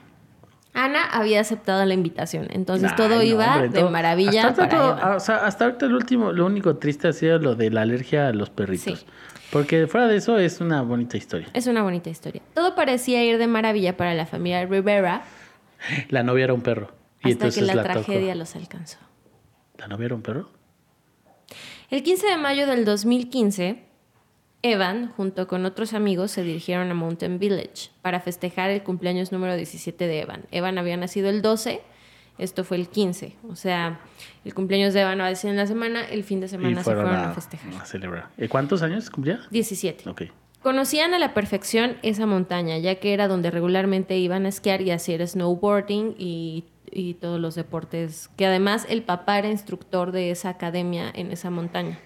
Ana había aceptado la invitación, entonces todo no, iba hombre, de todo- maravilla hasta ahorita para todo- Eva. o sea, hasta ahorita lo último, lo único triste ha sido lo de la alergia a los perritos. Sí. Porque fuera de eso es una bonita historia. Es una bonita historia. Todo parecía ir de maravilla para la familia Rivera La novia era un perro. Y hasta que la, la tocó. tragedia los alcanzó. ¿La novia era un perro? El 15 de mayo del 2015, Evan, junto con otros amigos, se dirigieron a Mountain Village para festejar el cumpleaños número 17 de Evan. Evan había nacido el 12, esto fue el 15. O sea, el cumpleaños de Evan va a decir en la semana, el fin de semana y se fueron, fueron a, a, festejar. a celebrar. ¿Y cuántos años cumplía? 17. Ok. Conocían a la perfección esa montaña, ya que era donde regularmente iban a esquiar y hacer snowboarding y, y todos los deportes, que además el papá era instructor de esa academia en esa montaña.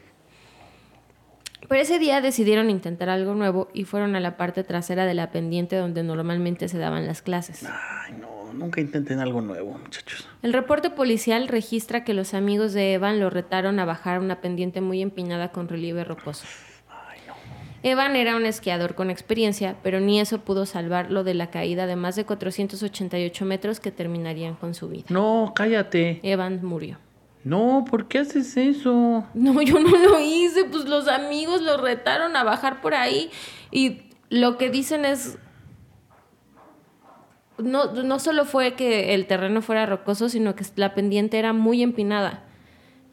Pero ese día decidieron intentar algo nuevo y fueron a la parte trasera de la pendiente donde normalmente se daban las clases. Ay, no, nunca intenten algo nuevo, muchachos. El reporte policial registra que los amigos de Evan lo retaron a bajar una pendiente muy empinada con relieve rocoso. Evan era un esquiador con experiencia, pero ni eso pudo salvarlo de la caída de más de 488 metros que terminarían con su vida. No, cállate. Evan murió. No, ¿por qué haces eso? No, yo no lo hice, pues los amigos lo retaron a bajar por ahí y lo que dicen es... No, no solo fue que el terreno fuera rocoso, sino que la pendiente era muy empinada.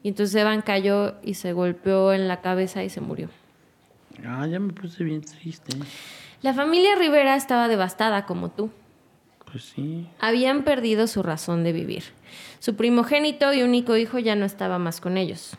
Y entonces Evan cayó y se golpeó en la cabeza y se murió. Ah, ya me puse bien triste. La familia Rivera estaba devastada como tú. Pues sí. Habían perdido su razón de vivir. Su primogénito y único hijo ya no estaba más con ellos.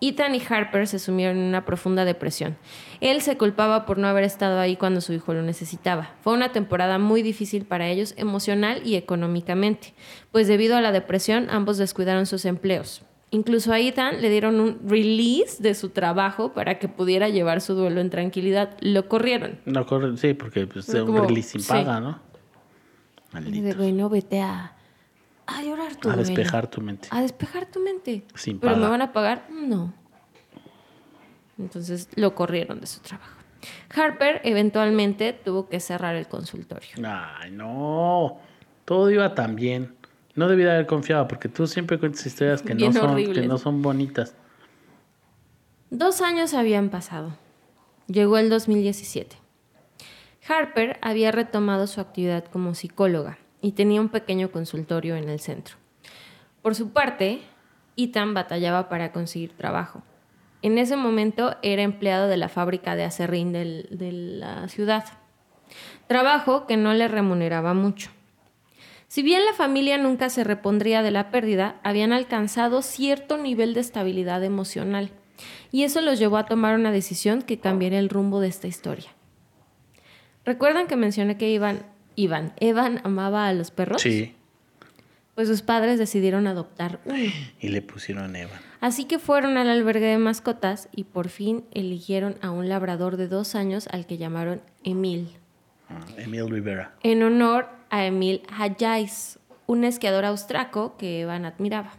Ethan y Harper se sumieron en una profunda depresión. Él se culpaba por no haber estado ahí cuando su hijo lo necesitaba. Fue una temporada muy difícil para ellos emocional y económicamente, pues debido a la depresión ambos descuidaron sus empleos. Incluso a Ethan le dieron un release de su trabajo para que pudiera llevar su duelo en tranquilidad. Lo corrieron. No corre, sí, porque pues Fue un release sin sí. paga, ¿no? Y de, Maldito. bueno, vete a, a llorar tu A duelo". despejar tu mente. A despejar tu mente. Sin ¿Pero me van a pagar? No. Entonces lo corrieron de su trabajo. Harper eventualmente tuvo que cerrar el consultorio. Ay, no. Todo iba tan bien. No debí de haber confiado porque tú siempre cuentas historias que, no son, que no son bonitas. Dos años habían pasado. Llegó el 2017. Harper había retomado su actividad como psicóloga y tenía un pequeño consultorio en el centro. Por su parte, Ethan batallaba para conseguir trabajo. En ese momento era empleado de la fábrica de acerrín de la ciudad. Trabajo que no le remuneraba mucho. Si bien la familia nunca se repondría de la pérdida, habían alcanzado cierto nivel de estabilidad emocional. Y eso los llevó a tomar una decisión que cambiaría el rumbo de esta historia. ¿Recuerdan que mencioné que Iván, Iván, Evan amaba a los perros? Sí. Pues sus padres decidieron adoptar uno. Y le pusieron Evan. Así que fueron al albergue de mascotas y por fin eligieron a un labrador de dos años al que llamaron Emil, Ah, Emil Rivera. en honor a Emil Hayais, un esquiador austraco que Evan admiraba.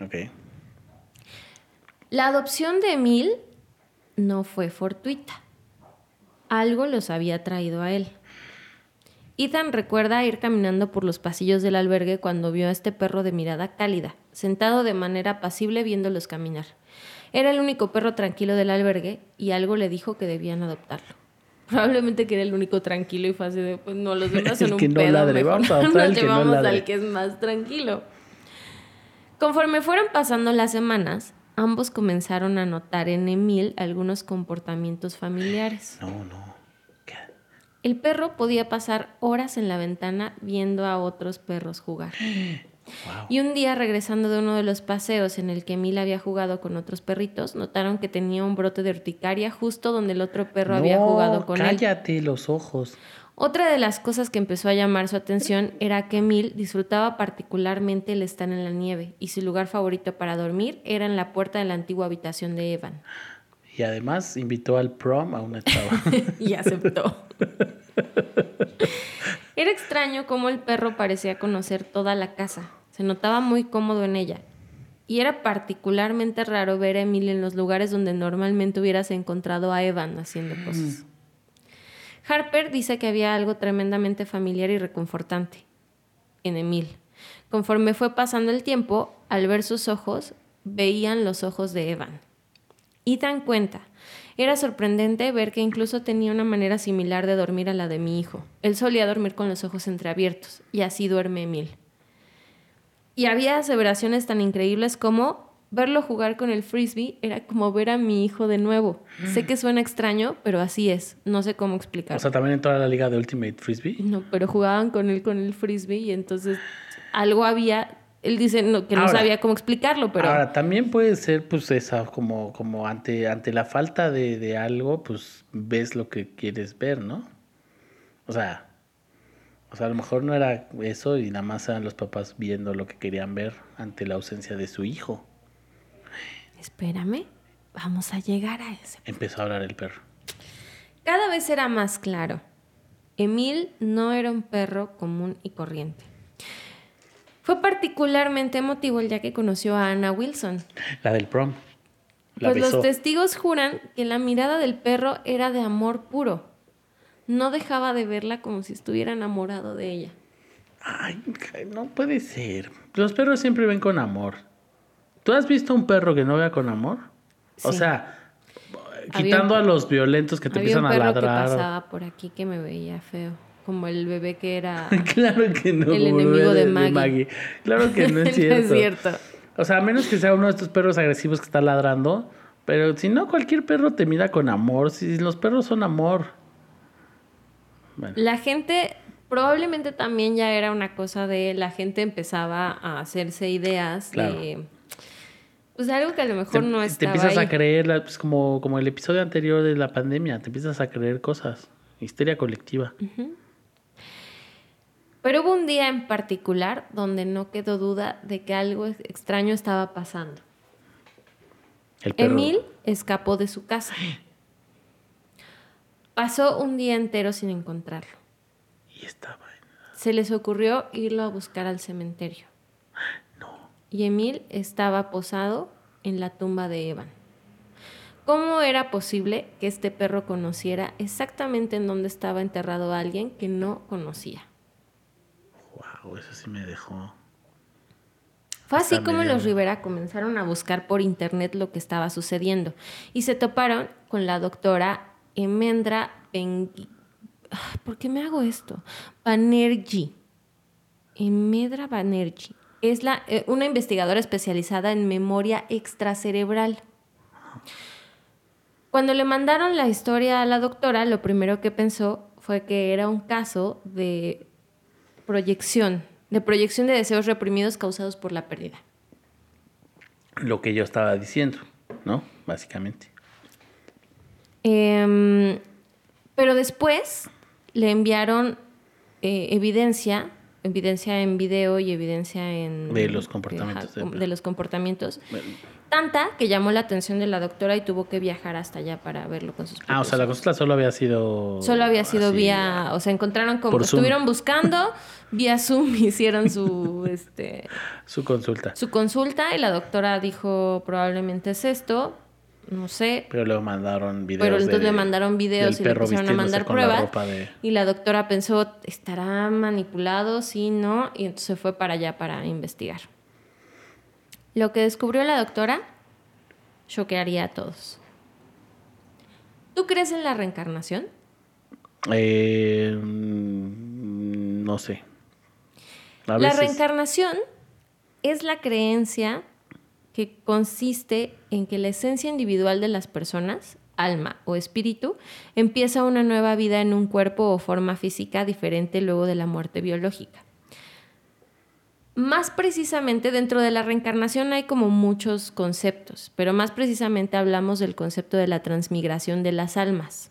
Ok. La adopción de Emil no fue fortuita. Algo los había traído a él. Ethan recuerda ir caminando por los pasillos del albergue cuando vio a este perro de mirada cálida, sentado de manera apacible viéndolos caminar. Era el único perro tranquilo del albergue y algo le dijo que debían adoptarlo. Probablemente que era el único tranquilo y fue así de, pues no, los demás son El un que no pedo, ladre, mejor vamos a nos el que no llevamos al que es más tranquilo. Conforme fueron pasando las semanas, ambos comenzaron a notar en Emil algunos comportamientos familiares. No, no. El perro podía pasar horas en la ventana viendo a otros perros jugar. Wow. Y un día, regresando de uno de los paseos en el que Emil había jugado con otros perritos, notaron que tenía un brote de urticaria justo donde el otro perro había jugado con él. cállate los ojos. Otra de las cosas que empezó a llamar su atención era que Emil disfrutaba particularmente el estar en la nieve y su lugar favorito para dormir era en la puerta de la antigua habitación de Evan. Y además invitó al prom a una chava. y aceptó. Era extraño cómo el perro parecía conocer toda la casa. Se notaba muy cómodo en ella. Y era particularmente raro ver a Emil en los lugares donde normalmente hubieras encontrado a Evan haciendo cosas. Harper dice que había algo tremendamente familiar y reconfortante en Emil. Conforme fue pasando el tiempo, al ver sus ojos, veían los ojos de Evan. Ethan cuenta, era sorprendente ver que incluso tenía una manera similar de dormir a la de mi hijo. Él solía dormir con los ojos entreabiertos, y así duerme Emil. Y había aseveraciones tan increíbles como verlo jugar con el frisbee era como ver a mi hijo de nuevo. Sé que suena extraño, pero así es. No sé cómo explicarlo. O sea, también entró a la liga de Ultimate Frisbee. No, pero jugaban con él con el frisbee y entonces algo había. Él dice no, que no Ahora- sabía cómo explicarlo, pero Ahora, también puede ser, pues, esa, como, como ante, ante la falta de, de algo, pues, ves lo que quieres ver, ¿no? O sea, o sea, a lo mejor no era eso y nada más eran los papás viendo lo que querían ver ante la ausencia de su hijo. espérame, vamos a llegar a ese. Empezó a hablar el perro. Cada vez era más claro. Emil no era un perro común y corriente. Fue particularmente emotivo el día que conoció a Anna Wilson. La del prom. La Pues besó. los testigos juran que la mirada del perro era de amor puro. No dejaba de verla como si estuviera enamorado de ella. Ay, no puede ser. Los perros siempre ven con amor. ¿Tú has visto un perro que no vea con amor? O Sí. sea, Había quitando un- a los violentos que te Había un empiezan a perro que ladrar. pasaba por aquí que me veía feo. Como el bebé que era... Claro que no. El enemigo de Maggie. Claro que no es No cierto. es cierto. O sea, a menos que sea uno de estos perros agresivos que está ladrando. Pero si no, cualquier perro te mira con amor. Si los perros son amor. Bueno, La gente, probablemente también ya era una cosa de la gente empezaba a hacerse ideas Claro. de pues algo que a lo te, mejor no te estaba empiezas ahí. a creer, pues, como, como el episodio anterior de la pandemia. Te empiezas a creer cosas. Histeria colectiva. Pero hubo un día en particular donde no quedó duda de que algo extraño estaba pasando. El perro. Emil escapó de su casa. Pasó un día entero sin encontrarlo. Y estaba en- Se les ocurrió irlo a buscar al cementerio. No. y Emil estaba posado en la tumba de Evan. ¿Cómo era posible que este perro conociera exactamente en dónde estaba enterrado a alguien que no conocía? Wow, eso sí me dejó. Fue así como medio- los Rivera comenzaron a buscar por internet lo que estaba sucediendo y se toparon con la doctora Emendra Pengui. Ah, ¿Por qué me hago esto? Banerjee. Emendra Banerjee. Es la, eh, una investigadora especializada en memoria extracerebral. Cuando le mandaron la historia a la doctora, lo primero que pensó fue que era un caso de proyección, de proyección de deseos reprimidos causados por la pérdida. Lo que yo estaba diciendo, ¿no? Básicamente. Em, pero después le enviaron eh, evidencia, evidencia en video y evidencia en... De los comportamientos de, los comportamientos. Bueno. Tanta que llamó la atención de la doctora y tuvo que viajar hasta allá para verlo con sus Ah, o sea, la consulta solo había sido. Solo había sido así, vía, o sea, encontraron como estuvieron buscando vía Zoom hicieron su este Su consulta. su consulta y la doctora dijo probablemente es esto, no sé, Pero luego mandaron videos. pero entonces de- le mandaron videos y le empezaron a mandar la pruebas de- y la doctora pensó estará manipulado, sí, no, y entonces fue para allá para investigar. Lo que descubrió la doctora choquearía a todos. ¿Tú crees en la reencarnación? Eh, no sé. A La veces- reencarnación es la creencia que consiste en que la esencia individual de las personas, alma o espíritu, empieza una nueva vida en un cuerpo o forma física diferente luego de la muerte biológica. Más precisamente, dentro de la reencarnación hay como muchos conceptos, pero más precisamente hablamos del concepto de la transmigración de las almas,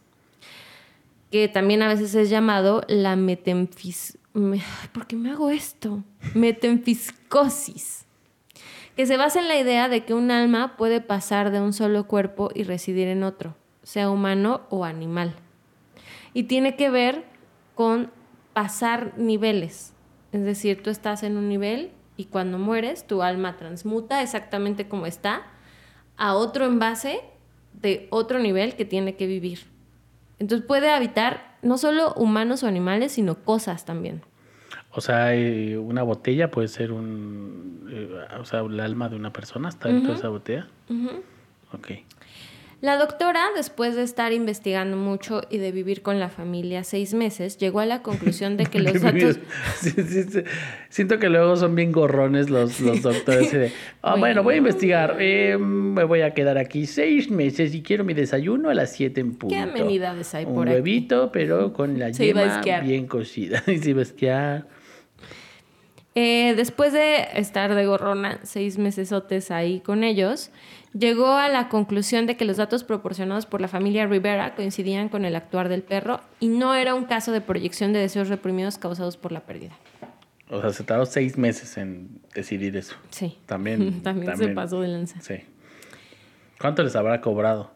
que también a veces es llamado la metemfis... me- ¿Por qué me hago esto? Metemfiscosis, que se basa en la idea de que un alma puede pasar de un solo cuerpo y residir en otro, sea humano o animal. Y tiene que ver con pasar niveles. Es decir, tú estás en un nivel y cuando mueres tu alma transmuta exactamente como está a otro envase de otro nivel que tiene que vivir. Entonces puede habitar no solo humanos o animales, sino cosas también. O sea, eh, una botella puede ser un. eh, o sea, el alma de una persona está dentro de esa botella. Ok. La doctora, después de estar investigando mucho y de vivir con la familia seis meses, llegó a la conclusión de que los datos... Sí, sí, sí. Siento que luego son bien gorrones los, los doctores. "Ah, bueno, voy a investigar. eh, me voy a quedar aquí seis meses y quiero mi desayuno a las siete en punto. ¿Qué amenidades hay Un por aquí? huevito, pero con la yema bien cocida. y se iba a esquiar. Eh, después de estar de gorrona seis mesesotes ahí con ellos, llegó a la conclusión de que los datos proporcionados por la familia Rivera coincidían con el actuar del perro y no era un caso de proyección de deseos reprimidos causados por la pérdida. O sea, se tardó seis meses en decidir eso. Sí. También. También, se pasó de lanza. Sí. ¿Cuánto les habrá cobrado?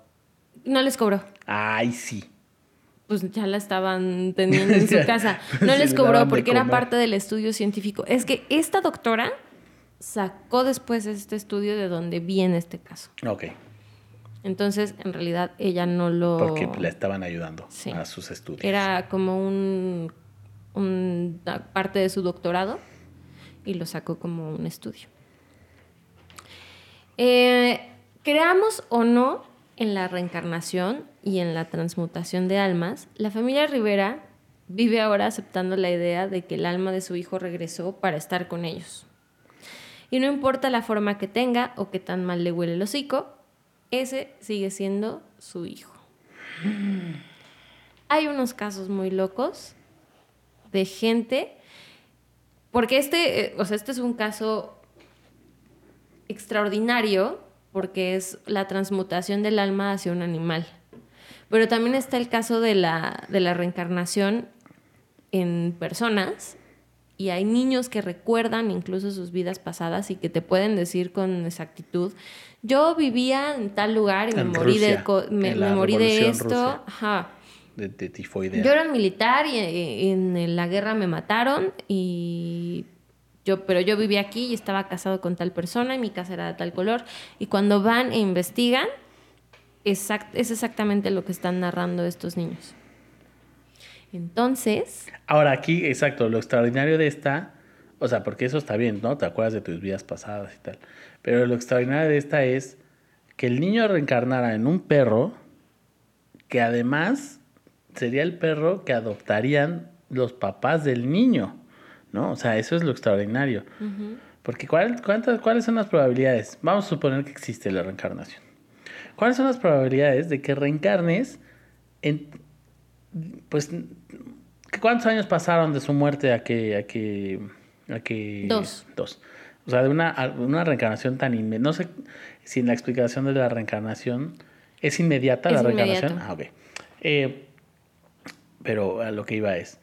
No les cobró. Ay, sí. Pues ya la estaban teniendo en su casa. No les le cobró porque era parte del estudio científico. Es que esta doctora sacó después este estudio de donde viene este caso. Ok. Entonces, en realidad, ella no lo... Porque le estaban ayudando Sí. a sus estudios. Era como un, una parte de su doctorado y lo sacó como un estudio. Eh, creamos o no en la reencarnación y en la transmutación de almas, la familia Rivera vive ahora aceptando la idea de que el alma de su hijo regresó para estar con ellos. Y no importa la forma que tenga o que tan mal le huele el hocico, ese sigue siendo su hijo. Hay unos casos muy locos de gente, porque este, eh, o sea, este es un caso extraordinario porque es la transmutación del alma hacia un animal. Pero también está el caso de la, de la reencarnación en personas y hay niños que recuerdan incluso sus vidas pasadas y que te pueden decir con exactitud, yo vivía en tal lugar y me morí de, Rusia, me, me morí de esto. Rusa. Ajá. De, de tifoidea. Yo era militar y, y en la guerra me mataron y yo, pero yo vivía aquí y estaba casado con tal persona y mi casa era de tal color. Y cuando van e investigan, exact- es exactamente lo que están narrando estos niños. Entonces, Ahora aquí, exacto, lo extraordinario de esta, o sea, porque eso está bien, ¿no? Te acuerdas de tus vidas pasadas y tal. Pero lo extraordinario de esta es que el niño reencarnara en un perro que además sería el perro que adoptarían los papás del niño, ¿no? O sea, eso es lo extraordinario. Porque ¿cuál- cuántas, ¿cuáles son las probabilidades? Vamos a suponer que existe la reencarnación. ¿Cuáles son las probabilidades de que reencarnes en, pues, ¿cuántos años pasaron de su muerte a que, a que, a que... Dos. Dos. O sea, de una, una reencarnación tan inmediata. No sé si en la explicación de la reencarnación es inmediata la reencarnación. Ah, ok. Eh, pero a lo que iba es,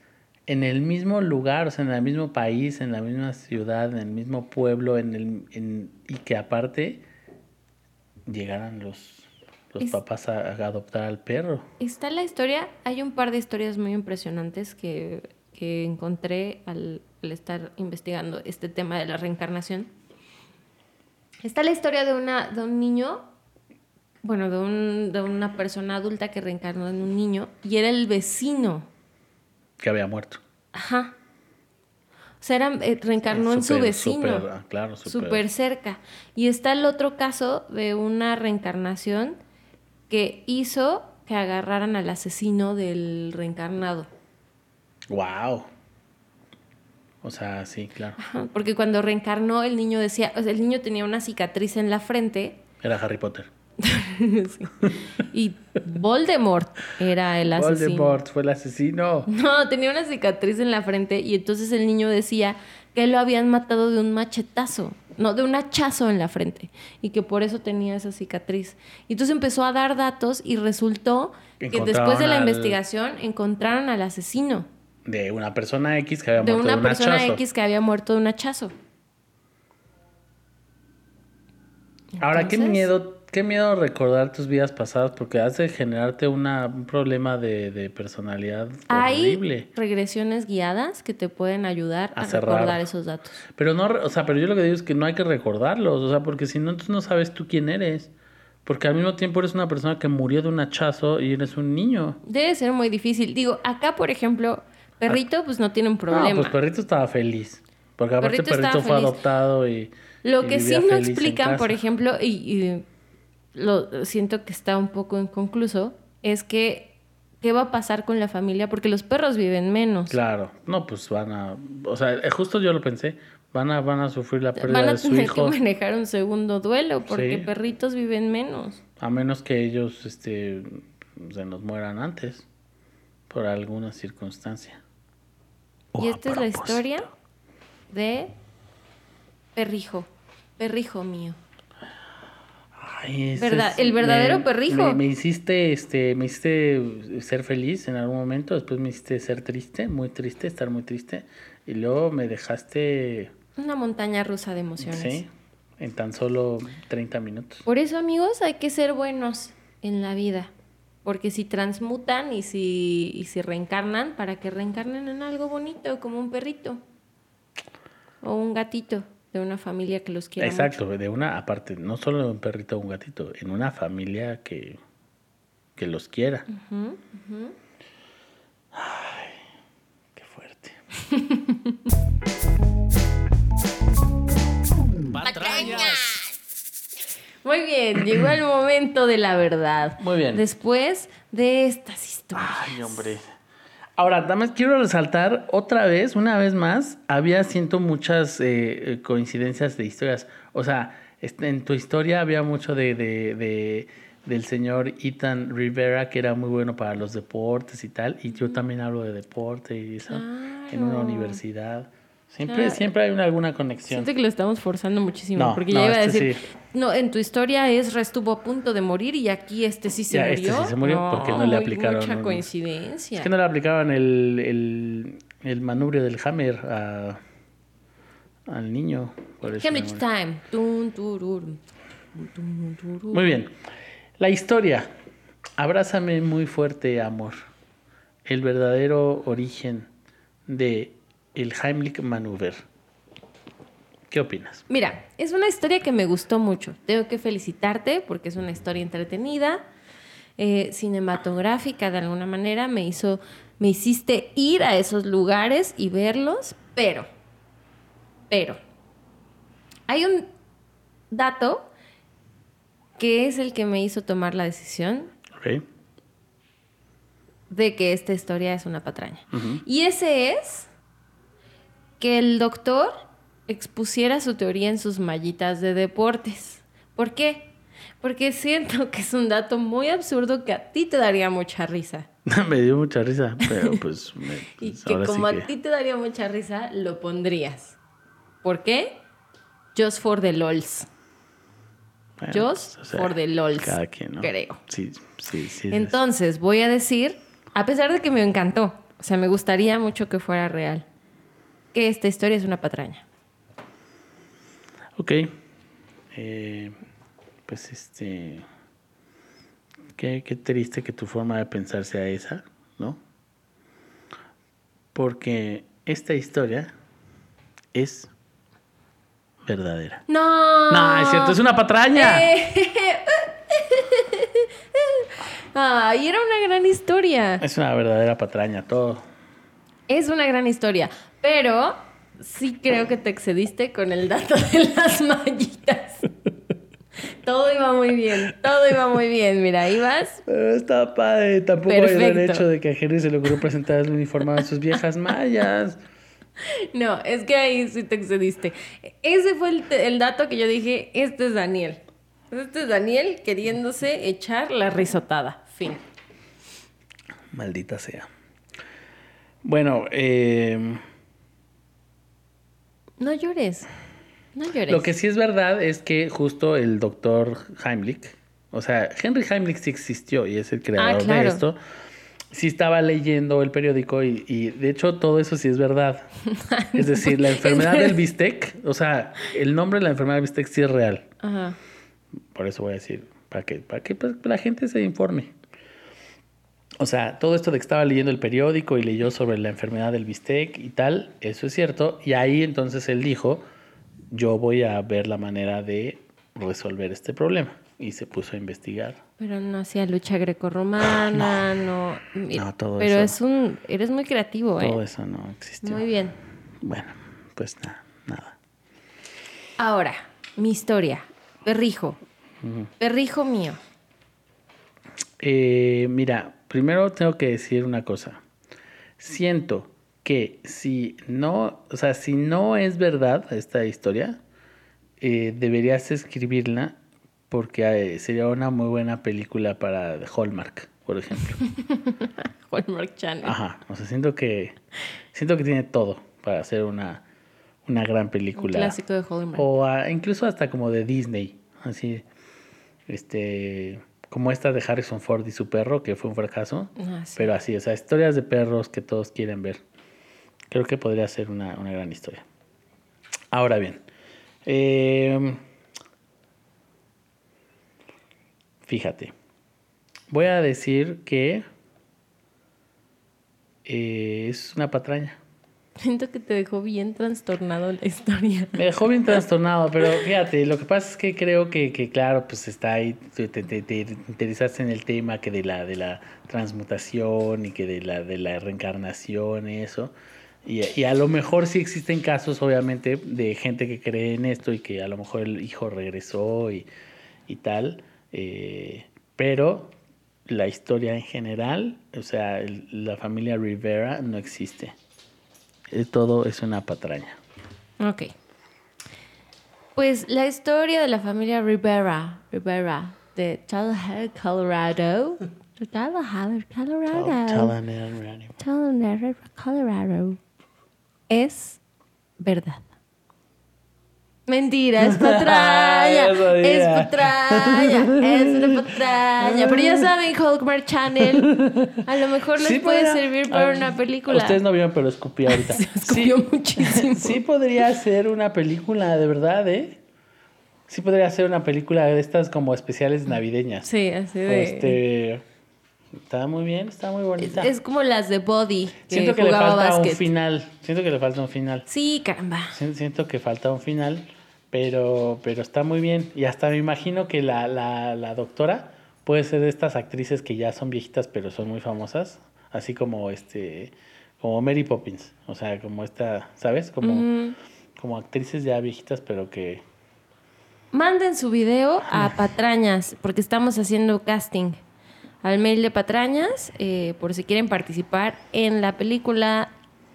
en el mismo lugar, o sea, en el mismo país, en la misma ciudad, en el mismo pueblo, en el, en- y que aparte llegaran los, los Es- papás a, a adoptar al perro. está la historia, hay un par de historias muy impresionantes que, que encontré al, al estar investigando este tema de la reencarnación. Está la historia de, una, de un niño, bueno, de, un- de una persona adulta que reencarnó en un niño y era el vecino. que había muerto. Ajá. O sea, era, eh, reencarnó en su vecino. súper, ah, claro, súper cerca. Y está el otro caso de una reencarnación que hizo que agarraran al asesino del reencarnado. Wow. O sea, sí, claro. Ajá, Porque cuando reencarnó, el niño decía, o sea, el niño tenía una cicatriz en la frente Era Harry Potter. Sí. y Voldemort era el asesino. Voldemort fue el asesino. No, tenía una cicatriz en la frente y entonces el niño decía que lo habían matado de un machetazo, no, de un hachazo en la frente y que por eso tenía esa cicatriz. Y entonces empezó a dar datos y resultó que después de la al- investigación encontraron al asesino, De una persona X que había de muerto una de un persona hachazo. X que había muerto de un hachazo. Ahora, qué miedo, qué miedo recordar tus vidas pasadas porque hace generarte una, un problema de, de personalidad Hay horrible. regresiones guiadas que te pueden ayudar A a, recordar esos datos. Pero no, o sea, pero yo lo que digo es que no hay que recordarlos, o sea, porque si no, entonces no sabes tú quién eres. Porque al mismo tiempo eres una persona que murió de un hachazo y eres un niño. Debe ser muy difícil. Digo, acá, por ejemplo, perrito, pues no tiene un problema. No, pues Perrito estaba feliz. Porque aparte Perrito fue feliz. adoptado y. Lo y que sí no explican, por ejemplo, y, y lo siento que está un poco inconcluso, es que qué va a pasar con la familia, porque los perros viven menos. Claro, no, pues van a. O sea, eh, justo yo lo pensé. Van a, van a sufrir la pérdida Van a de su tener hijo. que manejar un segundo duelo, porque Sí. perritos viven menos. A menos que ellos este, se nos mueran antes. Por alguna circunstancia. Y a esta es la historia de Perrijo, Perrijo mío. Ay, Verdad- es- el verdadero me- perrijo. Me, me hiciste, este, me hiciste ser feliz en algún momento, después me hiciste ser triste, muy triste, estar muy triste, y luego me dejaste, Una montaña rusa de emociones. sí, en tan solo 30 minutos. Por eso, amigos, hay que ser buenos en la vida. Porque si transmutan y si, y si reencarnan, para que reencarnen en algo bonito, como un perrito. O un gatito de una familia que los quiera Exacto, de una, aparte, no solo de un perrito o un gatito, en una familia que, que los quiera. ujú. Qué fuerte. Muy bien, llegó el momento de la verdad. Muy bien. Después de estas historias. Ay, hombre. Ahora, nada más quiero resaltar otra vez, una vez más, había siento muchas eh, eh, coincidencias de historias. O sea, en tu historia había mucho de, de- de- del señor Ethan Rivera, que era muy bueno para los deportes y tal. Y yo también hablo de deporte y eso, en una universidad. Siempre, Claro. siempre hay una, alguna conexión. Siento que lo estamos forzando muchísimo. No, porque no, ya iba a este decir, sí. no, en tu historia es estuvo a punto de morir y aquí este sí se Ya, murió. este sí se murió porque no le aplicaron Mucha coincidencia. Es que no le aplicaban el, el, el manubrio del hammer a- al niño. me- Time. Tururum. Muy bien. La historia. Abrázame muy fuerte, amor. El verdadero origen de el Heimlich Manöver. ¿Qué opinas? Mira, es una historia que me gustó mucho. Tengo que felicitarte porque es una historia entretenida, eh, cinematográfica de alguna manera. Me hizo, me hiciste ir a esos lugares y verlos, pero, pero, hay un dato que es el que me hizo tomar la decisión de que esta historia es una patraña. Y ese es que el doctor expusiera su teoría en sus mallitas de deportes. ¿Por qué? Porque siento que es un dato muy absurdo que a ti te daría mucha risa. me dio mucha risa, pero pues... me- Y pues, que sí como que- a ti te daría mucha risa, lo pondrías. ¿Por qué? Just for the lols. bueno, Just pues, o sea, for the lols. Cada quien, ¿no? Creo. Sí, sí, sí. Entonces, voy a decir, a pesar de que me encantó, o sea, me gustaría mucho que fuera real, que esta historia es una patraña. Ok. Eh, pues este. Qué, qué triste que tu forma de pensar sea esa, ¿no? Porque esta historia es verdadera. No. No, es cierto, es una patraña. Ay, era una gran historia. Es una verdadera patraña, todo. Es una gran historia. Pero sí creo que te excediste con el dato de las mallitas. Todo iba muy bien, todo iba muy bien. Mira, ibas. Pero está padre. Tampoco hay Perfecto. el hecho de que a Henry se le ocurrió presentar el uniforme a sus viejas mayas. No, es que ahí sí te excediste. Ese fue el, el dato que yo dije, este es Daniel. Este es Daniel queriéndose echar la risotada. Fin. Maldita sea. Bueno, eh, No llores. No llores. lo que sí es verdad es que justo el doctor Heimlich, o sea, Henry Heimlich sí existió y es el creador Ah, claro. de esto. Sí estaba leyendo el periódico y, y, de hecho todo eso sí es verdad. Es decir, la enfermedad del bistec, o sea, el nombre de la enfermedad del bistec sí es real. Ajá. Por eso voy a decir, para que, para que pues, la gente se informe. O sea, todo esto de que estaba leyendo el periódico y leyó sobre la enfermedad del bistec y tal, eso es cierto. Y ahí entonces él dijo, yo voy a ver la manera de resolver este problema. Y se puso a investigar. Pero no hacía lucha grecorromana, no. mira, No, todo pero eso. es un. Eres muy creativo, ¿eh? Todo eso no existió. Muy bien. Bueno, pues nada, nada. Ahora, mi historia. Perrijo. Perrijo mío. Eh, mira, primero tengo que decir una cosa. Siento que si no, o sea, si no es verdad esta historia, eh, deberías escribirla porque eh, sería una muy buena película para Hallmark, por ejemplo. Hallmark Channel. Ajá, o sea, siento que siento que tiene todo para hacer una, una gran Un película. clásico de Hallmark. O ah, incluso hasta como de Disney, así, este, como esta de Harrison Ford y su perro, que fue un fracaso, Ah, sí. pero así, o sea, historias de perros que todos quieren ver. Creo que podría ser una, una gran historia. Ahora bien, eh, fíjate, voy a decir que eh, es una patraña. Siento que te dejó bien trastornado la historia. Me dejó bien trastornado, pero fíjate, lo que pasa es que creo que, que, claro, pues está ahí, te, te, te- te interesaste en el tema que de la, de la transmutación y que de la, de la reencarnación eso. Y, y a lo mejor sí existen casos, obviamente, de gente que cree en esto y que a lo mejor el hijo regresó y, y tal. eh, pero la historia en general, o sea, la familia Rivera no existe. Eh, Todo es una patraña. Ok. Pues la historia de la familia Rivera, Rivera, de Tallahassee, Colorado. Tallahassee, Colorado. Colorado. Es verdad. Mentira, es patraña. Es patraña. Es una patraña. Pero ya saben, Hallmark Channel. A lo mejor les Sí puede podría- servir para una película. Ustedes no vieron, pero escupí ahorita. Se escupió sí, muchísimo. sí podría ser una película, de verdad, ¿eh? Sí podría ser una película de estas como especiales navideñas. Sí, así de. Este, está muy bien, está muy bonita. es como las de Body, que Siento que le falta un final. Siento que le falta un final. Sí, caramba. Si- Siento que falta un final, pero, pero está muy bien. Y hasta me imagino que la, la, la doctora puede ser de estas actrices que ya son viejitas, pero son muy famosas. Así como este, como Mary Poppins. O sea, como esta, ¿sabes? Como, como actrices ya viejitas, pero que. Manden su video a Patrañas, porque estamos haciendo casting. Al mail de Patrañas, eh, por si quieren participar en la película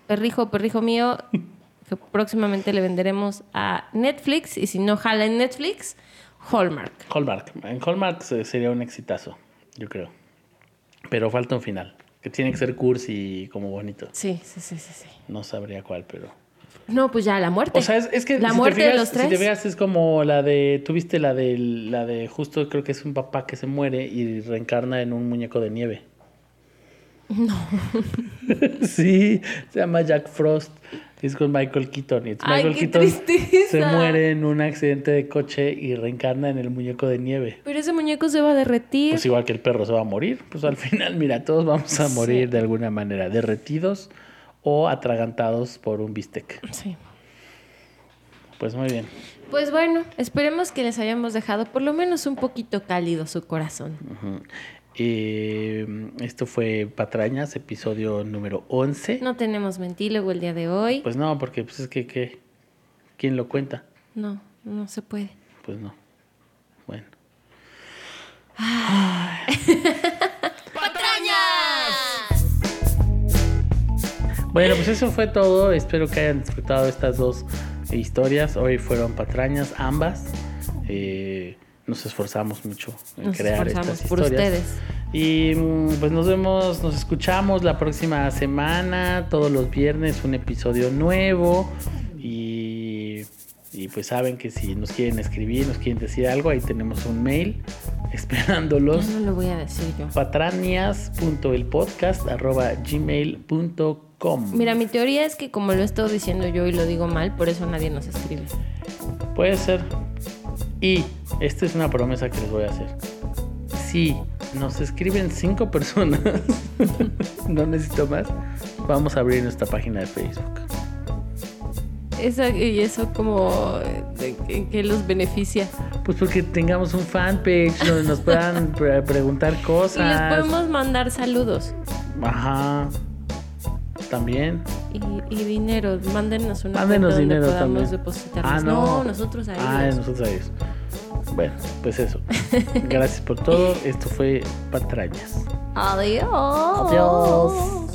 Perrijo, Perrijo Mío, que próximamente le venderemos a Netflix. Y si no jala en Netflix, Hallmark. Hallmark. En Hallmark se- sería un exitazo, yo creo. Pero falta un final. Que tiene que ser cursi y como bonito. Sí, sí, sí, sí, sí. No sabría cuál, pero. No, pues ya, la muerte. O sea, es, es que la si muerte fijas, de los tres. Si te fijas, es como la de. Tuviste la de. La de justo creo que es un papá que se muere y reencarna en un muñeco de nieve. No. sí, se llama Jack Frost. Es con Michael Keaton. Ay, Michael qué Keaton tristeza. se muere en un accidente de coche y reencarna en el muñeco de nieve. Pero ese muñeco se va a derretir. Pues igual que el perro se va a morir. Pues al final, mira, todos vamos a Sí. morir de alguna manera, derretidos o atragantados por un bistec. Sí. Pues muy bien. Pues bueno, esperemos que les hayamos dejado por lo menos un poquito cálido su corazón. Eh, esto fue Patrañas, episodio número 11. No tenemos mentílogo el día de hoy. Pues no, porque pues es que, ¿qué? ¿quién lo cuenta? No, no se puede. Pues no. Bueno. Bueno, pues eso fue todo. Espero que hayan disfrutado estas dos historias. Hoy fueron patrañas, ambas. Eh, nos esforzamos mucho en Nos crear esforzamos estas por historias. ustedes. Y mm, pues nos vemos, nos escuchamos la próxima semana, todos los viernes un episodio nuevo. Y, pues saben que si nos quieren escribir, nos quieren decir algo, ahí tenemos un mail esperándolos. Ya no lo voy a decir yo. patranias.elpodcast.gmail.com Mira, mi teoría es que como lo he estado diciendo yo y lo digo mal, por eso nadie nos escribe. Puede ser. Y esta es una promesa que les voy a hacer. Si nos escriben cinco personas, no necesito más, vamos a abrir nuestra página de Facebook. Eso, y eso como ¿en qué los beneficia? Pues porque tengamos un fanpage donde nos puedan pre- preguntar Y les cosas. podemos mandar saludos Ajá. También. y, y dinero. Mándenos una Mándenos cuenta dinero donde podamos también. depositarlos. Ah, no. nosotros a Ah, ellos. nosotros a ellos. Bueno, pues eso. Gracias por todo. Esto fue Patrañas. Adiós. Adiós.